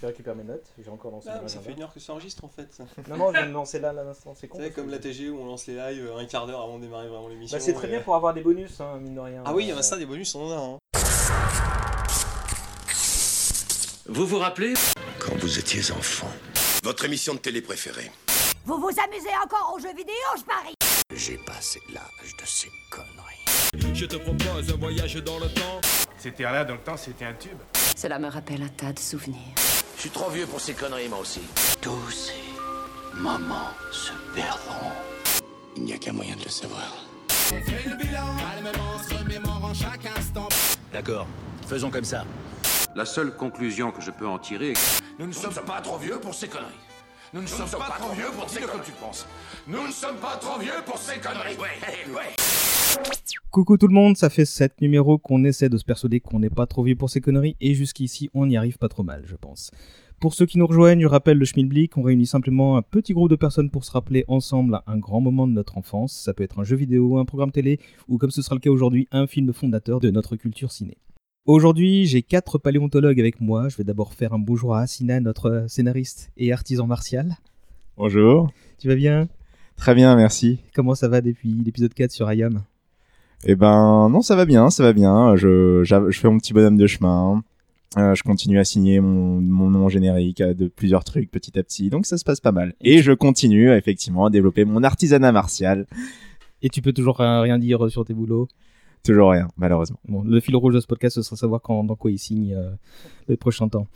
Je récupère mes notes. J'ai encore lancé Ah, mais ça fait une heure que ça enregistre en fait. Non, non, je viens de lancer là, là, l'instant. C'est con. C'est comme la TG où on lance les lives euh, un quart d'heure avant de démarrer vraiment l'émission. Bah, c'est très et- bien pour avoir des bonus, hein, mine de rien. Ah oui, il y en Euh, a ça, des bonus, on en a. Hein. Vous vous rappelez? Quand vous étiez enfant. Votre émission de télé préférée. Vous vous amusez encore aux jeux vidéo, je parie? J'ai passé l'âge de ces conneries. Je te propose un voyage dans le temps. C'était là dans le temps, c'était un tube. Cela me rappelle un tas de souvenirs. Je suis trop vieux pour ces conneries, moi aussi. Tous ces moments se perdront. Il n'y a qu'un moyen de le savoir. D'accord, faisons comme ça. La seule conclusion que je peux en tirer est que Nous ne sommes pas trop vieux pour ces conneries. Nous ne sommes pas trop vieux pour ces conneries. tu penses. Nous ne sommes pas trop vieux pour ces conneries. Ouais, ouais. Coucou tout le monde, ça fait 7 numéros qu'on essaie de se persuader qu'on n'est pas trop vieux pour ces conneries, et jusqu'ici on y arrive pas trop mal, je pense. Pour ceux qui nous rejoignent, je rappelle le Schmilblick, on réunit simplement un petit groupe de personnes pour se rappeler ensemble à un grand moment de notre enfance. Ça peut être un jeu vidéo, un programme télé, ou comme ce sera le cas aujourd'hui, un film fondateur de notre culture ciné. Aujourd'hui, j'ai quatre paléontologues avec moi. Je vais d'abord faire un bonjour à Asina, notre scénariste et artisan martial. Bonjour. Tu vas bien? Très bien, merci. Comment ça va depuis l'épisode 4 sur Ayam? Eh ben, non, ça va bien, ça va bien. Je, fais mon petit bonhomme de chemin. Euh, je continue à signer mon, mon nom générique euh, de plusieurs trucs petit à petit, donc ça se passe pas mal. Et je continue effectivement à développer mon artisanat martial. Et tu peux toujours euh, rien dire sur tes boulots? Toujours rien, malheureusement. Bon, le fil rouge de ce podcast, ce sera savoir quand, dans quoi ils signent euh, les prochains temps.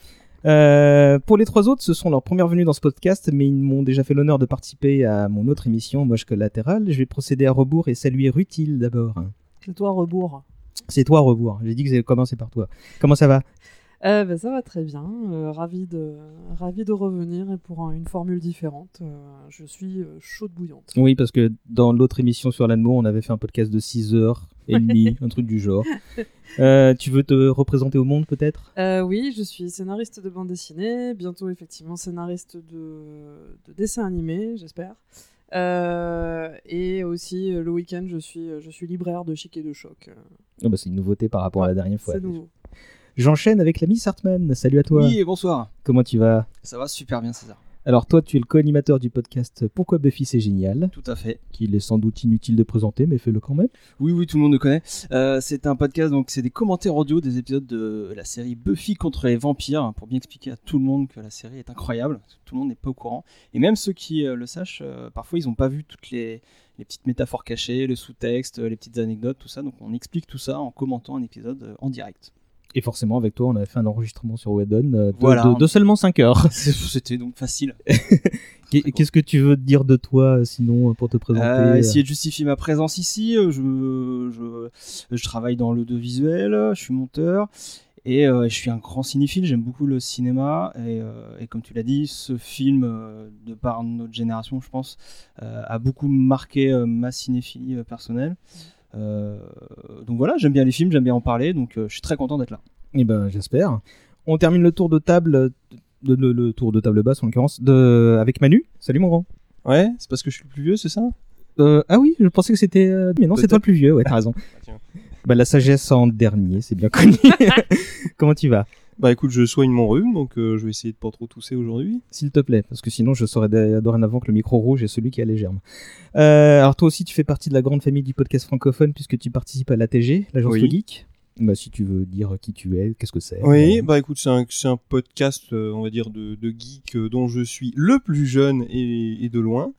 Euh, pour les trois autres, ce sont leurs premières venues dans ce podcast, mais ils m'ont déjà fait l'honneur de participer à mon autre émission, Moche Collatéral. Je vais procéder à rebours et saluer Rutil d'abord. C'est toi, rebours. C'est toi, rebours. J'ai dit que j'ai commencé par toi. Comment ça va? Euh, ben, ça va très bien. Euh, ravi, de, ravi de revenir et pour un- une formule différente. euh, je suis euh, chaude bouillante. Oui, parce que dans l'autre émission sur l'amour, on avait fait un podcast de 6 heures et demie, un truc du genre. Tu veux te représenter au monde peut-être? Oui, je suis scénariste de bande dessinée, bientôt effectivement scénariste de, de dessin animé, j'espère. Euh, et aussi euh, le week-end, je suis, je suis libraire de chic et de choc. Euh, Oh, bah, C'est une nouveauté par rapport à la dernière fois. C'est nouveau. J'enchaîne avec l'ami Sartman. Salut à toi. Oui, et bonsoir. Comment tu vas? Ça va super bien, César. Alors toi, tu es le co-animateur du podcast Pourquoi Buffy c'est génial, Tout à fait. qu'il est sans doute inutile de présenter, mais fais-le quand même. Oui, oui, tout le monde le connaît. Euh, c'est un podcast, donc c'est des commentaires audio des épisodes de la série Buffy contre les vampires, pour bien expliquer à tout le monde que la série est incroyable. Tout le monde n'est pas au courant. Et même ceux qui euh, le sachent, euh, parfois ils n'ont pas vu toutes les, les petites métaphores cachées, le sous-texte, les petites anecdotes, tout ça. Donc on explique tout ça en commentant un épisode en direct. Et forcément, avec toi, on avait fait un enregistrement sur Webon euh, de, Voilà. de- de seulement 5 heures. C'était donc facile. Qu'est- Qu'est-ce que tu veux dire de toi, euh, sinon, euh, pour te présenter Euh, essayer de justifier ma présence ici. Je, je, je travaille dans l'audiovisuel, je suis monteur et euh, je suis un grand cinéphile. J'aime beaucoup le cinéma et, euh, et comme tu l'as dit, ce film, euh, de par notre génération, je pense, a beaucoup marqué ma cinéphilie personnelle. Euh, donc voilà, j'aime bien les films, j'aime bien en parler, donc euh, je suis très content d'être là. Eh ben, j'espère. On termine le tour de table, de, le, tour de table basse en l'occurrence, de... avec Manu. Salut mon grand. Ouais, c'est parce que je suis le plus vieux, c'est ça? Euh, ah oui, je pensais que c'était. euh, Mais non, c'est toi le plus vieux, ouais, t'as raison. tiens. bah, la sagesse en dernier, c'est bien connu. Comment tu vas? Bah écoute, je soigne mon rhume, donc euh, je vais essayer de pas trop tousser aujourd'hui. S'il te plaît, parce que sinon je saurais dorénavant que le micro rouge est celui qui a les germes. Euh, alors toi aussi, tu fais partie de la grande famille du podcast francophone puisque tu participes à l'ATG, l'agence Oui. Geek. Bah, si tu veux dire qui tu es, qu'est-ce que c'est Oui, Euh, bah écoute, c'est un, podcast, euh, on va dire, de, de geek euh, dont je suis le plus jeune et, et de loin,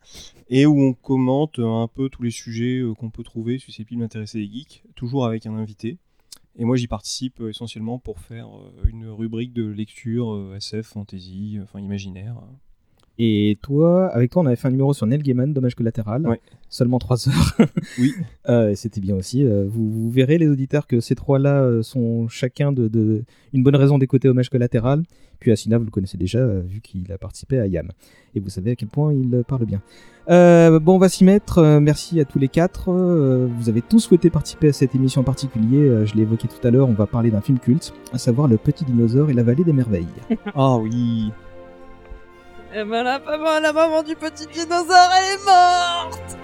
et où on commente un peu tous les sujets qu'on peut trouver susceptibles d'intéresser les geeks, toujours avec un invité. Et moi, j'y participe euh, essentiellement pour faire euh, une rubrique de lecture euh, SF, fantasy, enfin imaginaire. Et toi, avec toi, on avait fait un numéro sur Neil Gaiman, Dommage collatéral. Ouais. Seulement 3 heures. Oui. Euh, et C'était bien aussi. Euh, vous, vous verrez, les auditeurs, que ces trois-là euh, sont chacun de, de- une bonne raison d'écouter Hommage collatéral. Puis Asina, vous le connaissez déjà, euh, vu qu'il a participé à YAM. Et vous savez à quel point il parle bien. Euh, bon, on va s'y mettre. Euh, merci à tous les quatre. Euh, vous avez tous souhaité participer à cette émission en particulier. Euh, je l'ai évoqué tout à l'heure. On va parler d'un film culte, à savoir Le Petit Dinosaure et la Vallée des Merveilles. Ah oui Et ben la maman, la maman du petit dinosaure, elle est morte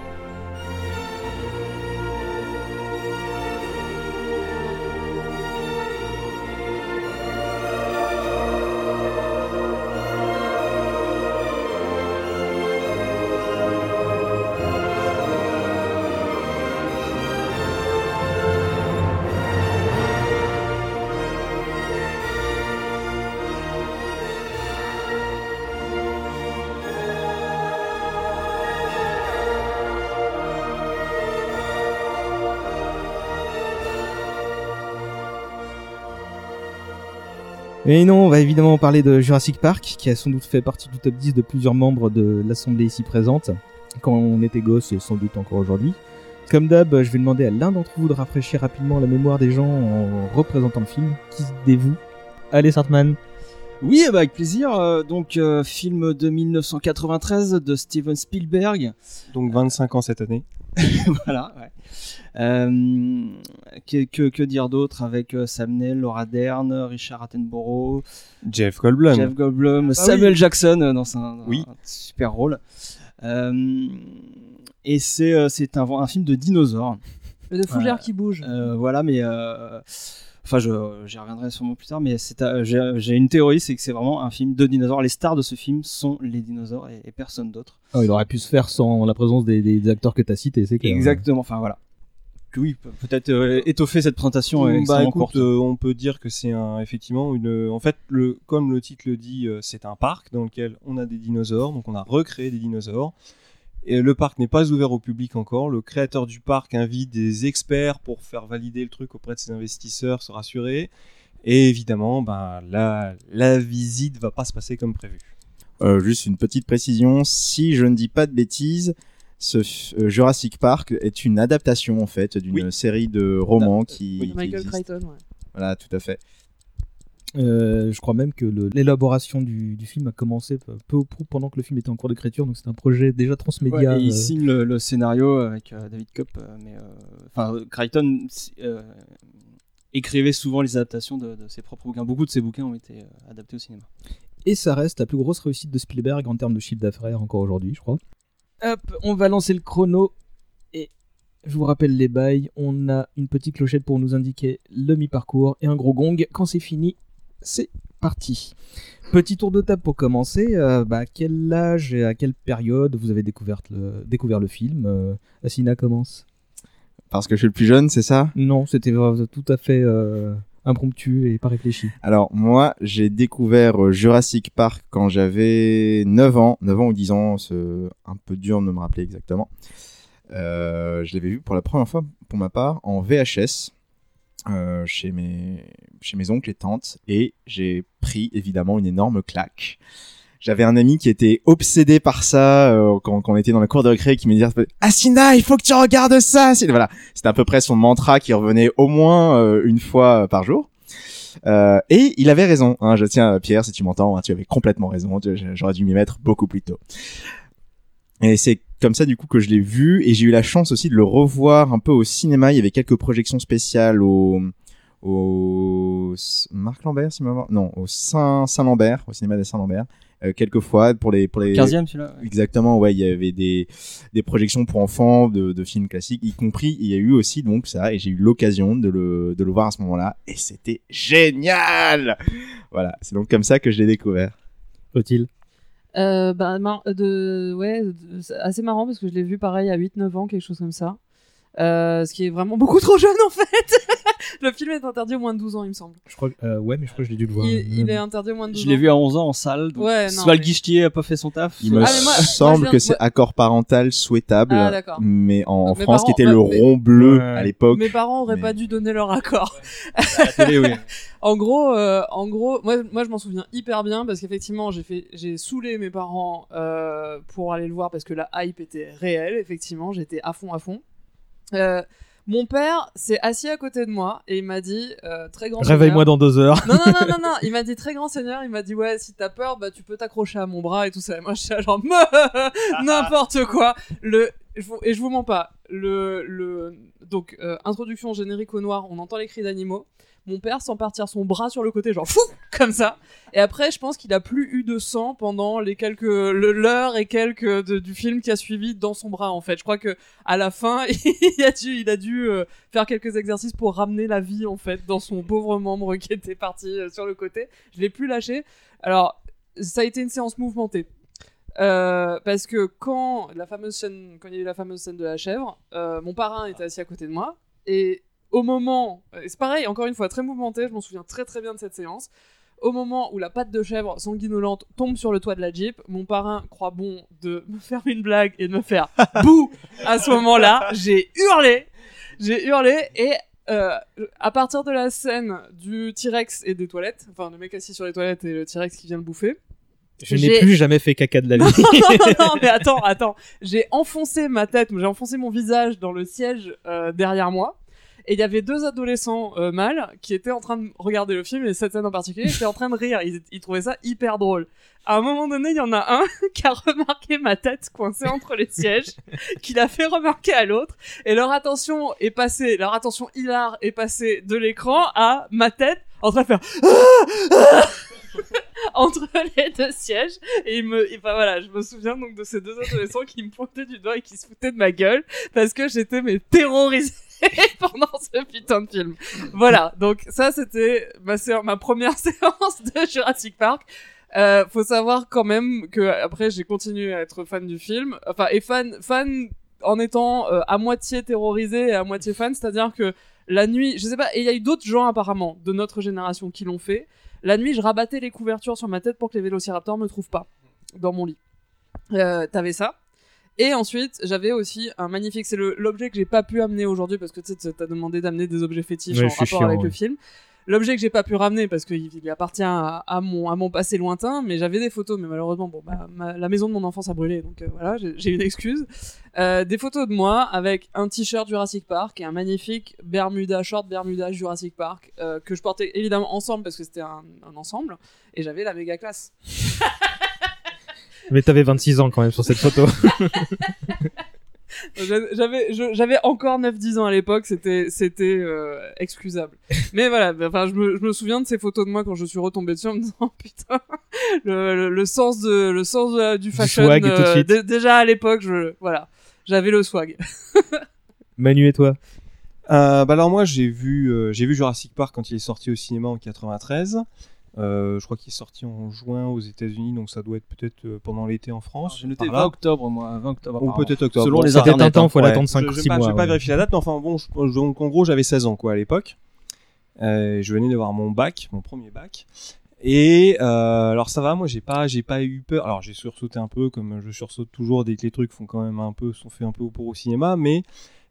Et non, on va évidemment parler de Jurassic Park, qui a sans doute fait partie du top 10 de plusieurs membres de l'assemblée ici présente, quand on était gosse et sans doute encore aujourd'hui. Comme d'hab, je vais demander à l'un d'entre vous de rafraîchir rapidement la mémoire des gens en représentant le film. Qui se dévoue Allez, Sartman. Oui, bah, avec plaisir. Euh, donc, euh, film de 1993 de Steven Spielberg. Donc 25 ans cette année. voilà, ouais. Euh, que, que, que dire d'autre avec euh, Sam Neill, Laura Dern, Richard Attenborough, Jeff Goldblum. Jeff Goldblum, Ah Samuel oui. Jackson euh, dans un, dans Oui. un super rôle. Euh, et c'est c'est un, un film de dinosaures. De fougères qui bougent. euh, voilà, mais euh, enfin, je j'y reviendrai sûrement plus tard. Mais c'est j'ai une théorie, c'est que c'est vraiment un film de dinosaures. Les stars de ce film sont les dinosaures et, et personne d'autre. Oh, il aurait pu se faire sans la présence des, des acteurs que tu as cités, c'est clair. Exactement. Enfin voilà. Oui, pe- peut-être euh, étoffer cette présentation est bah écoute, courte. euh, on peut dire que c'est un, effectivement une. En fait, le, comme le titre le dit, euh, c'est un parc dans lequel on a des dinosaures, donc on a recréé des dinosaures. Et le parc n'est pas ouvert au public encore. Le créateur du parc invite des experts pour faire valider le truc auprès de ses investisseurs, se rassurer. Et évidemment, ben, la, la visite va pas se passer comme prévu. Euh, juste une petite précision, si je ne dis pas de bêtises, ce euh, Jurassic Park est une adaptation en fait d'une série de romans qui, qui Michael existe. Crichton, ouais. Voilà, tout à fait. Euh, je crois même que l'élaboration du, du film a commencé peu ou prou pendant que le film était en cours d'écriture, donc c'est un projet déjà transmédia. Ouais, et il euh, signe le, le scénario avec euh, David Kopp, mais enfin euh, Crichton euh, écrivait souvent les adaptations de, de ses propres bouquins. Beaucoup de ses bouquins ont été euh, adaptés au cinéma. Et ça reste la plus grosse réussite de Spielberg en termes de chiffre d'affaires encore aujourd'hui, je crois. Hop, on va lancer le chrono. Et je vous rappelle les bails. On a une petite clochette pour nous indiquer le mi-parcours et un gros gong. Quand c'est fini, c'est parti. Petit tour de table pour commencer. Euh, bah, à quel âge et à quelle période vous avez découvert le, découvert le film euh, Asina commence. Parce que je suis le plus jeune, c'est ça? Non, c'était tout à fait euh, impromptu et pas réfléchi. Alors moi, j'ai découvert Jurassic Park quand j'avais 9 ans, 9 ans ou 10 ans, c'est un peu dur de me rappeler exactement. Je l'avais vu pour la première fois, pour ma part, en VHS, euh, chez, mes, chez mes oncles et tantes, et j'ai pris évidemment une énorme claque. J'avais un ami qui était obsédé par ça euh, quand, quand on était dans la cour de récré, qui me disait Asina, il faut que tu regardes ça. Voilà, c'était à peu près son mantra qui revenait au moins euh, une fois par jour. Euh, et il avait raison. Hein, je tiens, Pierre, si tu m'entends, hein, tu avais complètement raison. J'aurais dû m'y mettre beaucoup plus tôt. Et c'est comme ça du coup que je l'ai vu et j'ai eu la chance aussi de le revoir un peu au cinéma. Il y avait quelques projections spéciales au au Marc Lambert, si ma non, au Saint Saint Lambert, au cinéma des Saint Lambert. Euh, quelques fois pour les pour les 15e, celui-là, ouais. exactement ouais il y avait des des projections pour enfants de, de films classiques y compris il y a eu aussi donc ça et j'ai eu l'occasion de le de le voir à ce moment-là et c'était génial voilà c'est donc comme ça que je l'ai découvert Faut-il? Euh, bah, mar- de, ouais, de- assez marrant parce que je l'ai vu pareil à 8-9 ans, quelque chose comme ça. Euh, ce qui est vraiment beaucoup trop jeune en fait. le film est interdit au moins de 12 ans, il me semble. Je crois euh, ouais, mais je crois que je l'ai dû le voir. Il, il est interdit au moins de 12 Je ans. l'ai vu à 11 ans en salle. Donc Ouais, non, soit le guichetier a pas fait son taf. il me Ah, moi- semble je que c'est accord parental souhaitable Ah, d'accord. mais en, France qui était le ouais, mais- rond bleu Ouais. à l'époque Mes parents auraient mais- pas dû donner leur accord. À la télé, oui. en gros, euh, en gros, moi, moi je m'en souviens hyper bien parce qu'effectivement j'ai fait, j'ai saoulé mes parents euh, pour aller le voir parce que la hype était réelle. Effectivement, j'étais à fond, à fond. Euh, mon père s'est assis à côté de moi et il m'a dit euh, très grand. Réveille-moi dans deux heures. Non non non non non, il m'a dit très grand seigneur, il m'a dit ouais si t'as peur bah tu peux t'accrocher à mon bras et tout ça. Et moi je suis genre n'importe quoi. Le et je vous mens pas. Le donc euh, introduction générique au noir, on entend les cris d'animaux. Mon père sans partir son bras sur le côté genre fou comme ça. Et après je pense qu'il a plus eu de sang pendant les quelques l'heure et quelques du film qui a suivi dans son bras en fait. Je crois que à la fin il a dû il a dû euh, faire quelques exercices pour ramener la vie en fait dans son pauvre membre qui était parti euh, sur le côté. Je l'ai plus lâché. Alors ça a été une séance mouvementée. Euh, parce que quand la fameuse scène, quand il y a eu la fameuse scène de la chèvre, euh, mon parrain était assis à côté de moi et au moment, et c'est pareil, encore une fois très mouvementé, je m'en souviens très très bien de cette séance. Au moment où la patte de chèvre sanguinolente tombe sur le toit de la Jeep, mon parrain croit bon de me faire une blague et de me faire bouh à ce moment-là. J'ai hurlé, j'ai hurlé et euh, à partir de la scène du T-Rex et des toilettes, enfin le mec assis sur les toilettes et le T-Rex qui vient le bouffer. Je n'ai plus jamais fait caca de la non, vie. non, non, mais attends, attends. J'ai enfoncé ma tête, j'ai enfoncé mon visage dans le siège euh, derrière moi. Et il y avait deux adolescents euh, mâles qui étaient en train de regarder le film, et cette scène en particulier, étaient en train de rire. Ils, ils trouvaient ça hyper drôle. À un moment donné, il y en a un qui a remarqué ma tête coincée entre les sièges, qui l'a fait remarquer à l'autre, et leur attention est passée, leur attention hilar est passée de l'écran à ma tête en train de faire entre les deux sièges. Et il me et enfin voilà je me souviens donc de ces deux adolescents qui me pointaient du doigt et qui se foutaient de ma gueule parce que j'étais mais terrorisée pendant ce putain de film. Voilà donc ça c'était ma séance- ma première séance de Jurassic Park. Euh, faut savoir quand même que après j'ai continué à être fan du film. Enfin et fan fan en étant euh, à moitié terrorisé et à moitié fan. C'est-à-dire que la nuit je sais pas et il y a eu d'autres gens apparemment de notre génération qui l'ont fait la nuit, je rabattais les couvertures sur ma tête pour que les vélociraptors me trouvent pas dans mon lit. Euh, T'avais ça. Et ensuite, j'avais aussi un magnifique. C'est l'objet que j'ai pas pu amener aujourd'hui parce que tu sais, t'as demandé d'amener des objets fétiches Ouais, en rapport chiant, avec ouais. le film. L'objet que j'ai pas pu ramener parce qu'il il appartient à, à mon, à mon passé lointain, mais j'avais des photos, mais malheureusement, bon, bah, ma- la maison de mon enfance a brûlé, donc euh, voilà, j'ai j'ai une excuse. Euh, des photos de moi avec un t-shirt Jurassic Park et un magnifique Bermuda, short Bermuda Jurassic Park, euh, que je portais évidemment ensemble parce que c'était un, un ensemble, et j'avais la méga classe. Mais t'avais 26 ans quand même sur cette photo. J'avais, encore 9-10 ans à l'époque, c'était, c'était euh, excusable. Mais voilà, bah, enfin, je me, je me souviens de ces photos de moi quand je suis retombé dessus en me disant, oh, putain, le, le, le sens de, le sens de- du fashion. swag, tout de euh, déjà à l'époque, je, voilà, j'avais le swag. Manu et toi Euh, bah alors moi j'ai vu euh, j'ai vu Jurassic Park quand il est sorti au cinéma en 93. Euh, je crois qu'il est sorti en juin aux États-Unis, donc ça doit être peut-être euh, pendant l'été en France. J'ai noté par là. 20 octobre, moi. 20 octobre. Ou peut-être octobre. Selon Bon, les c'était internets. Tintin, faut Ouais. l'attendre Je- 5 je ou vais 6 pas, mois. Je vais pas ouais. vérifier la date, mais enfin bon, je- je- donc en gros j'avais 16 ans quoi à l'époque. Euh, je venais d'avoir mon bac, mon premier bac. Et euh, alors ça va, moi j'ai pas, j'ai pas eu peur. Alors j'ai sursauté un peu, comme je sursaute toujours dès que les trucs font quand même un peu, sont faits un peu pour au cinéma, mais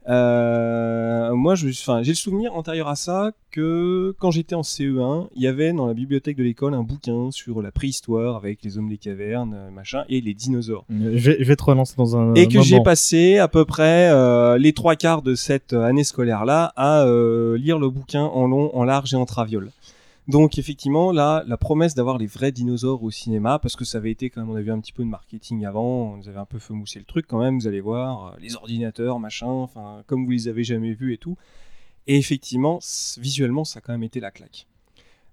euh, moi j'ai le souvenir antérieur à ça que quand j'étais en CE1, il y avait dans la bibliothèque de l'école un bouquin sur la préhistoire avec les hommes des cavernes, euh, machin, et les dinosaures Euh, Je vais, je vais te relancer dans un et que j'ai passé à peu près euh, les trois quarts de cette année scolaire là à euh, lire le bouquin en long, en large et en traviole. Donc effectivement là, la promesse d'avoir les vrais dinosaures au cinéma, parce que ça avait été quand même, on a vu un petit peu de marketing avant, on nous avait un peu fait le truc quand même, vous allez voir, euh, les ordinateurs, machin, enfin comme vous les avez jamais vus et tout. Et effectivement, visuellement, ça a quand même été la claque.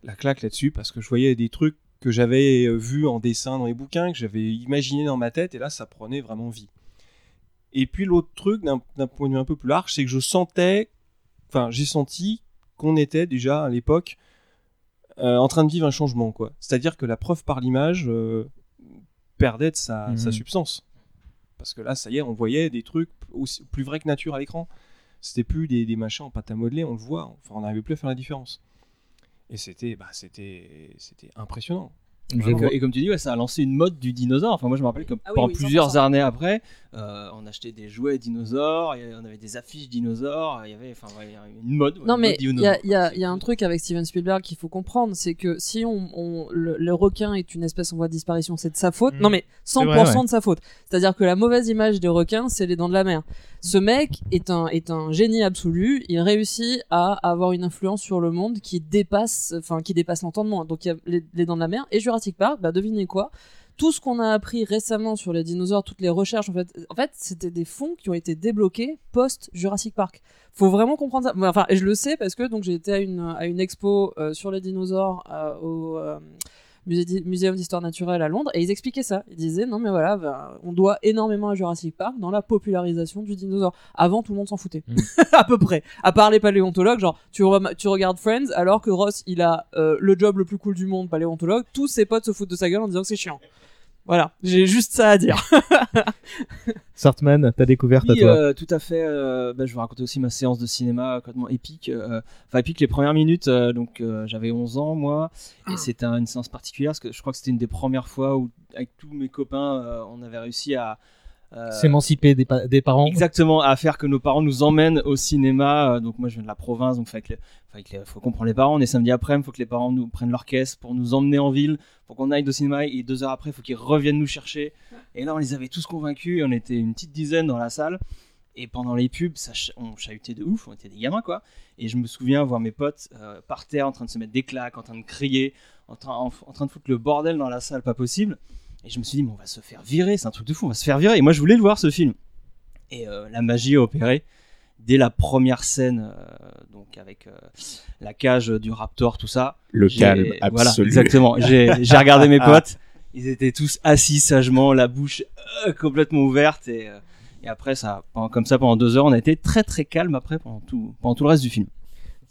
La claque là-dessus, parce que je voyais des trucs que j'avais euh, vus en dessin dans les bouquins, que j'avais imaginé dans ma tête, et là, ça prenait vraiment vie. Et puis l'autre truc, d'un point de vue un peu plus large, c'est que je sentais, enfin, j'ai senti qu'on était déjà à l'époque en train de vivre un changement, quoi. C'est-à-dire que la preuve par l'image euh, perdait de sa, Mhm. sa substance. Parce que là, ça y est, on voyait des trucs aussi, plus vrais que nature à l'écran. C'était plus des, des machins en pâte à modeler, on le voit. Enfin, on n'arrivait plus à faire la différence. Et c'était, bah, c'était, c'était impressionnant. Et, que- et comme tu dis, ouais, ça a lancé une mode du dinosaure. Enfin, moi, je me rappelle que Ah oui, pendant oui, plusieurs 100%. années après, euh, on achetait des jouets dinosaures, et on avait des affiches dinosaures, il y avait, enfin, ouais, une mode. Non, une mais il y a, y y un truc avec Steven Spielberg qu'il faut comprendre, c'est que si on, on- le, le requin est une espèce en voie de disparition, c'est de sa faute. Mhm. Non, mais 100% C'est vrai, ouais. de sa faute. C'est-à-dire que la mauvaise image des requins, c'est les dents de la mer. Ce mec est un, est un génie absolu. Il réussit à avoir une influence sur le monde qui dépasse, enfin, qui dépasse l'entendement. Donc, il y a les, dents de la mer et Jurassic Park. Bah, devinez quoi? Tout ce qu'on a appris récemment sur les dinosaures, toutes les recherches, en fait, en fait, c'était des fonds qui ont été débloqués post Jurassic Park faut vraiment comprendre ça. Enfin, et je le sais parce que donc j'ai été à une à une expo euh, sur les dinosaures euh, au euh, musée Muséum d'histoire naturelle à Londres et ils expliquaient ça. Ils disaient non mais voilà, ben, on doit énormément à Jurassic Park dans la popularisation du dinosaure. Avant tout le monde s'en foutait, Mm. à peu près. À part les paléontologues, genre tu tu regardes Friends alors que Ross il a euh, le job le plus cool du monde, paléontologue. Tous ses potes se foutent de sa gueule en disant que c'est chiant. Voilà, j'ai juste ça à dire. Sartman, ta découverte Oui, à toi. euh, tout à fait. euh, bah, je vais raconter aussi ma séance de cinéma complètement épique. euh, Enfin, épique les premières minutes. euh, donc, euh, j'avais 11 ans, moi. Et c'était un- une séance particulière parce que je crois que c'était une des premières fois où, avec tous mes copains, euh, on avait réussi à, euh, S'émanciper des, pa- des parents. Exactement, à faire que nos parents nous emmènent au cinéma. Euh, Donc moi je viens de la province, donc les- faut, faut comprendre les parents. On est samedi après, il faut que les parents nous prennent leur caisse pour nous emmener en ville, pour qu'on aille au cinéma. Et deux heures après, il faut qu'ils reviennent nous chercher. Et là, on les avait tous convaincus. Et on était une petite dizaine dans la salle. Et pendant les pubs, ça, ch- on chahutait de ouf. On était des gamins quoi. Et je me souviens voir mes potes euh, par terre en train de se mettre des claques, en train de crier, en train, en, en train de foutre le bordel dans la salle, pas possible. Et je me suis dit, mais on va se faire virer, c'est un truc de fou, on va se faire virer. Et moi, je voulais le voir ce film. Et euh, la magie a opéré dès la première scène, euh, donc avec euh, la cage du Raptor, tout ça. Le calme Voilà, absolu. exactement. J'ai regardé mes potes, ils étaient tous assis sagement, la bouche complètement ouverte. Et, et après, ça, pendant- comme ça, pendant deux heures, on a été très très calme après pendant tout, pendant tout le reste du film.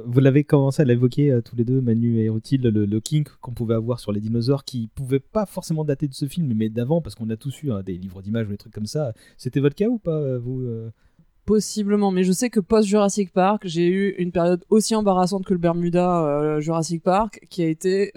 Vous l'avez commencé à l'évoquer euh, tous les deux, Manu et Rutil, le, le kink qu'on pouvait avoir sur les dinosaures qui pouvait pas forcément dater de ce film, mais d'avant, parce qu'on a tous eu hein, des livres d'images ou des trucs comme ça. C'était votre cas ou pas, euh, vous euh Possiblement, mais je sais que post Jurassic Park, j'ai eu une période aussi embarrassante que le Bermuda euh, Jurassic Park, qui a été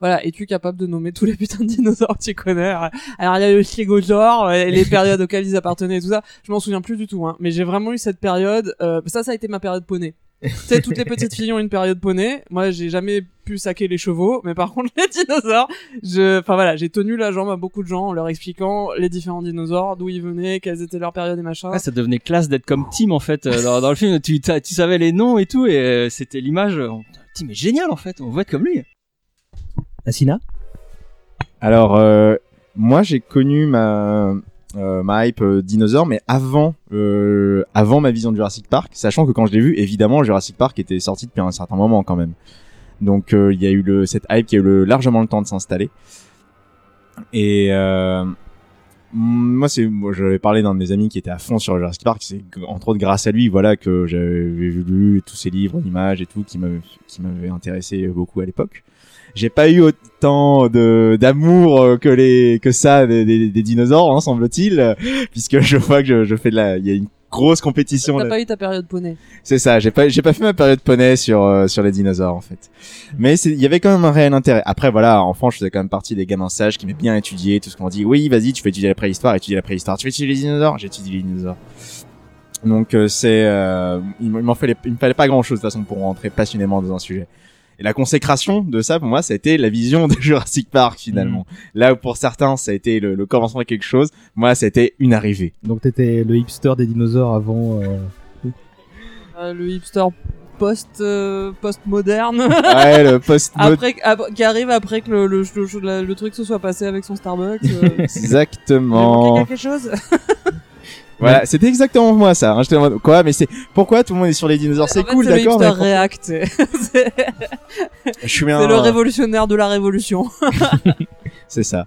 voilà, es-tu capable de nommer tous les putains de dinosaures que tu connais? Alors il y a le Stegosaure, et les périodes auxquelles ils appartenaient et tout ça, je m'en souviens plus du tout. Hein. Mais j'ai vraiment eu cette période, euh, ça ça a été ma période poney. Tu sais, toutes les petites filles ont une période poney. Moi, j'ai jamais pu saquer les chevaux, mais par contre les dinosaures, je, enfin voilà, j'ai tenu la jambe à beaucoup de gens en leur expliquant les différents dinosaures, d'où ils venaient, quelles étaient leurs périodes et machin. Ça devenait classe d'être comme Tim en fait euh, dans, dans le film. Tu, tu savais les noms et tout, et euh, c'était l'image. on- Tim est génial en fait, on veut être comme lui. Asina? Alors, euh, moi, j'ai connu ma, euh, ma hype euh, dinosaure, mais avant, euh, avant ma vision de Jurassic Park, sachant que quand je l'ai vu, évidemment, Jurassic Park était sorti depuis un certain moment quand même. Donc, euh, il y a eu le, cette hype qui a eu le, largement le temps de s'installer. Et euh, moi, c'est, moi, j'avais parlé d'un de mes amis qui était à fond sur Jurassic Park. C'est entre autres grâce à lui, voilà, que j'avais lu tous ces livres d'images et tout, qui m'avaient, qui m'avaient intéressé beaucoup à l'époque j'ai pas eu autant de d'amour euh, que les que ça des, des, des dinosaures hein, semble-t-il puisque je vois que je, je fais de la il y a une grosse compétition T'as pas eu ta période poney. c'est ça j'ai pas j'ai pas fait ma période poney sur euh, sur les dinosaures en fait. Mais il y avait quand même un réel intérêt. Après voilà enfant je faisais quand même partie des gamins sages qui m'aient bien étudié tout ce qu'on dit. Oui vas-y tu fais étudier la préhistoire étudier la préhistoire. Tu fais étudier les dinosaures? J'étudie les dinosaures. Donc euh, c'est euh, il m'en fallait il me fallait pas grand chose de toute façon pour rentrer passionnément dans un sujet et la consécration de ça, pour moi, ça a été la vision de Jurassic Park, finalement. Là où pour certains, ça a été le, le commencement de quelque chose, moi, ça a été une arrivée. Donc t'étais le hipster des dinosaures avant. euh, Euh, le hipster post euh, post moderne. Ouais, le post après ap- qui arrive après que le, le, le, la- le truc se soit passé avec son Starbucks. euh. Il manquait Exactement. quelque chose. Voilà, c'était exactement moi ça. hein. J'étais en mode, quoi, mais c'est pourquoi tout le monde est sur les dinosaures? C'est cool, c'est le d'accord. mais pourquoi- React. c'est- C'est Je suis bien. c'est le révolutionnaire de la révolution. C'est ça.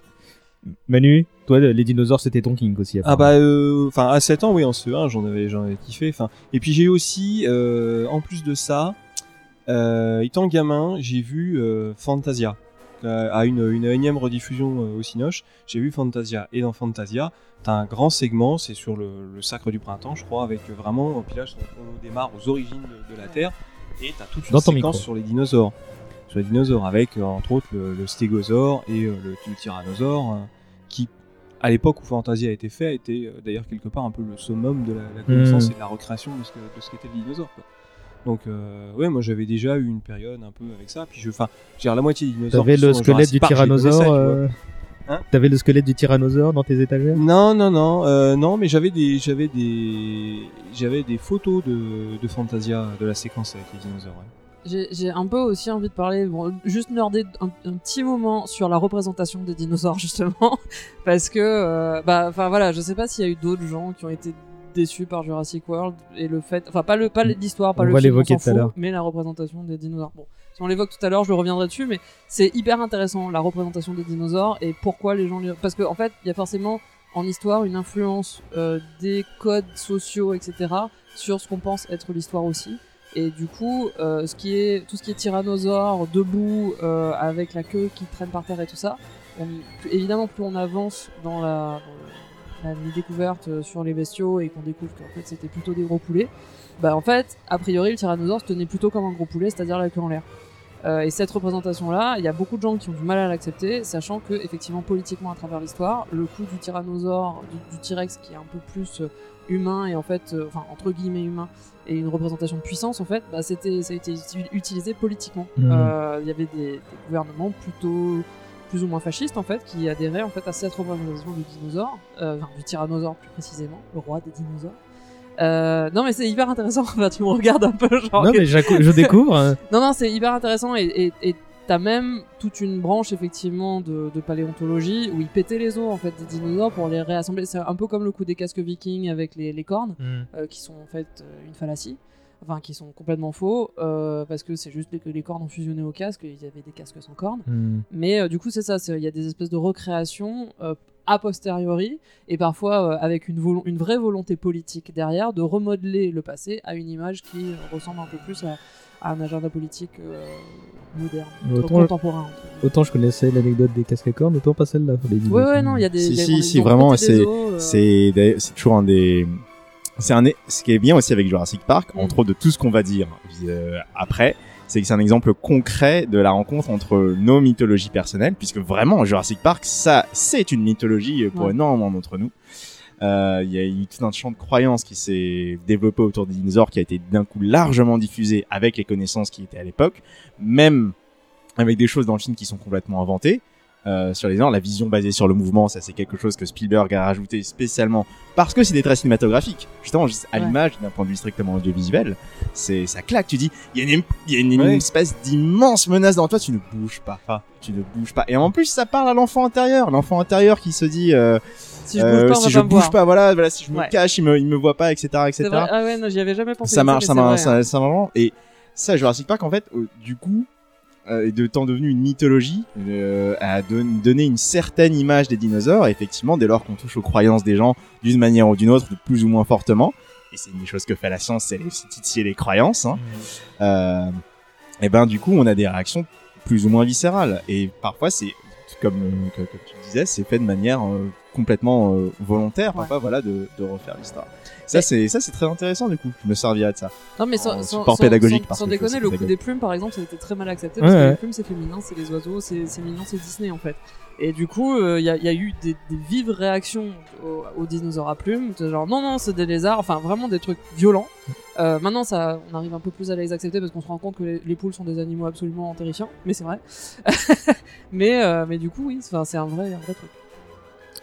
Manu, toi, les dinosaures, c'était ton king aussi. Ah bah, euh, enfin à 7 ans, oui, en CE1, j'en avais, j'en avais kiffé. Enfin, et puis j'ai eu aussi, euh, en plus de ça, euh, étant gamin, j'ai vu euh, Fantasia à une, une énième rediffusion euh, au Cinoche. J'ai vu Fantasia et dans Fantasia, t'as un grand segment, c'est sur le, le sacre du printemps, je crois, avec euh, vraiment, puis là, on, démarre aux origines de, de la Terre et t'as toute une Dans séquence micro. sur les dinosaures, sur les dinosaures avec euh, entre autres le, le stégosaure et euh, le, le tyrannosaure. euh, qui à l'époque où Fantasia a été fait, était euh, d'ailleurs quelque part un peu le summum de la, la connaissance et de la recréation de ce qu'était le dinosaure. Quoi. Donc, euh, ouais, moi j'avais déjà eu une période un peu avec ça. Puis je, enfin, j'ai la moitié des dinosaures. T'avais le squelette du tyrannosaure. euh, Hein T'avais le squelette du tyrannosaure dans tes étagères? Non, non, non, euh, non, mais j'avais des, j'avais des, j'avais des photos de, de Fantasia de la séquence avec les dinosaures. ouais. J'ai j'ai un peu aussi envie de parler, bon, juste nerder un, un petit moment sur la représentation des dinosaures justement, parce que, euh, bah, enfin voilà, je sais pas s'il y a eu d'autres gens qui ont été déçus par Jurassic World et le fait, enfin pas le pas l'histoire, pas On le va film, on l'évoquer s'en tout à fout, l'heure. mais la représentation des dinosaures. Bon, si on l'évoque tout à l'heure, je reviendrai dessus, mais c'est hyper intéressant la représentation des dinosaures et pourquoi les gens, les- parce que en fait, il y a forcément en histoire une influence euh, des codes sociaux, etc., sur ce qu'on pense être l'histoire aussi. Et du coup, euh, ce qui est, tout ce qui est tyrannosaure, debout, euh, avec la queue qui traîne par terre et tout ça, on- évidemment, plus on avance dans la- les découvertes euh, sur les bestiaux et qu'on découvre qu'en fait c'était plutôt des gros poulets, bah en fait, a priori, le tyrannosaure se tenait plutôt comme un gros poulet, c'est-à-dire la queue en l'air. Euh, et cette représentation-là, il y a beaucoup de gens qui ont du mal à l'accepter, sachant que effectivement politiquement à travers l'histoire, le coup du tyrannosaure, du, du T-Rex qui est un peu plus euh, humain et en fait, euh, enfin entre guillemets humain, et une représentation de puissance en fait, bah, c'était ça a été uti- utilisé politiquement. Euh, Il y avait des, des gouvernements plutôt plus ou moins fascistes en fait qui adhéraient en fait à cette représentation du dinosaure, euh, enfin du tyrannosaure plus précisément, le roi des dinosaures. Euh, non mais c'est hyper intéressant. Enfin, tu me regardes un peu genre. Non, que- mais je découvre. hein. non, non, c'est hyper intéressant et t'as même toute une branche effectivement de, de paléontologie où ils pétaient les os en fait des dinosaures pour les réassembler. C'est un peu comme le coup des casques vikings avec les, les cornes Mm. euh, qui sont en fait une fallacie. Enfin, qui sont complètement faux euh, parce que c'est juste que les cornes ont fusionné au casque et il y avait des casques sans cornes. Mm. Mais euh, du coup, c'est ça. Il y a des espèces de recréations euh, a posteriori et parfois euh, avec une, volo- une vraie volonté politique derrière de remodeler le passé à une image qui ressemble un peu plus à, à un agenda politique euh, moderne, Autant- contemporain. guillemets. Autant je connaissais l'anecdote des casques à cornes, autant pas celle-là. les Ouais, ouais, non, il y a des. Si, si, ils si, vraiment, des os, euh, c'est toujours un des, c'est un, ce qui est bien aussi avec Jurassic Park, Mm. entre autres de tout ce qu'on va dire euh, après, c'est que c'est un exemple concret de la rencontre entre nos mythologies personnelles, puisque vraiment Jurassic Park, ça, c'est une mythologie pour Ouais. énormément d'entre nous. Euh, Il y a eu tout un champ de croyances qui s'est développé autour des dinosaures, qui a été d'un coup largement diffusé avec les connaissances qui étaient à l'époque, même avec des choses dans le film qui sont complètement inventées. Euh, sur les dinosaures, la vision basée sur le mouvement, ça c'est quelque chose que Spielberg a rajouté spécialement parce que c'est des traits cinématographiques. Justement, juste à Ouais. l'image, d'un point de vue strictement audiovisuel, c'est ça claque. Tu dis, il y a une, il y a une, une Ouais. espèce d'immense menace dans toi, tu ne bouges pas, tu ne bouges pas. Et en plus, ça parle à l'enfant intérieur, l'enfant intérieur qui se dit, euh, Si je euh, bouge pas, on si va je pas me bouge voir. pas, voilà, voilà, si je me Ouais. cache, il me, il me voit pas, etc., etc. Ah ouais, non, j'y avais jamais pensé. ça marche, ça marche, hein. ça, ça marche. Et ça, Jurassic Park, en fait, euh, du coup, euh, est de temps devenu une mythologie, euh, a don- donné une certaine image des dinosaures. Et effectivement, dès lors qu'on touche aux croyances des gens d'une manière ou d'une autre, de plus ou moins fortement, et c'est une des choses que fait la science, c'est titiller les croyances. Hein, euh, et ben, du coup, on a des réactions plus ou moins viscérales. Et parfois, c'est comme, tu disais, c'est fait de manière euh, complètement euh, volontaire. Ouais. Parfois, voilà, de, de refaire l'histoire. Ça, c'est ça, c'est très intéressant. Du coup, je me servirais de ça. Non mais sans, sans, sans- pédagogique, sans- sans déconner, le coup des plumes par exemple, ça a été très mal accepté Ouais, parce que les plumes c'est féminin, c'est les oiseaux, c'est c'est mignon, c'est Disney en fait. Et du coup, il y, a, y a eu des, des vives réactions aux, aux dinosaures à plumes, de genre non non c'est des lézards, enfin vraiment des trucs violents. Euh, maintenant ça, on arrive un peu plus à les accepter parce qu'on se rend compte que les, les poules sont des animaux absolument terrifiants, mais c'est vrai. mais euh, mais du coup oui, enfin, c'est un vrai un vrai truc.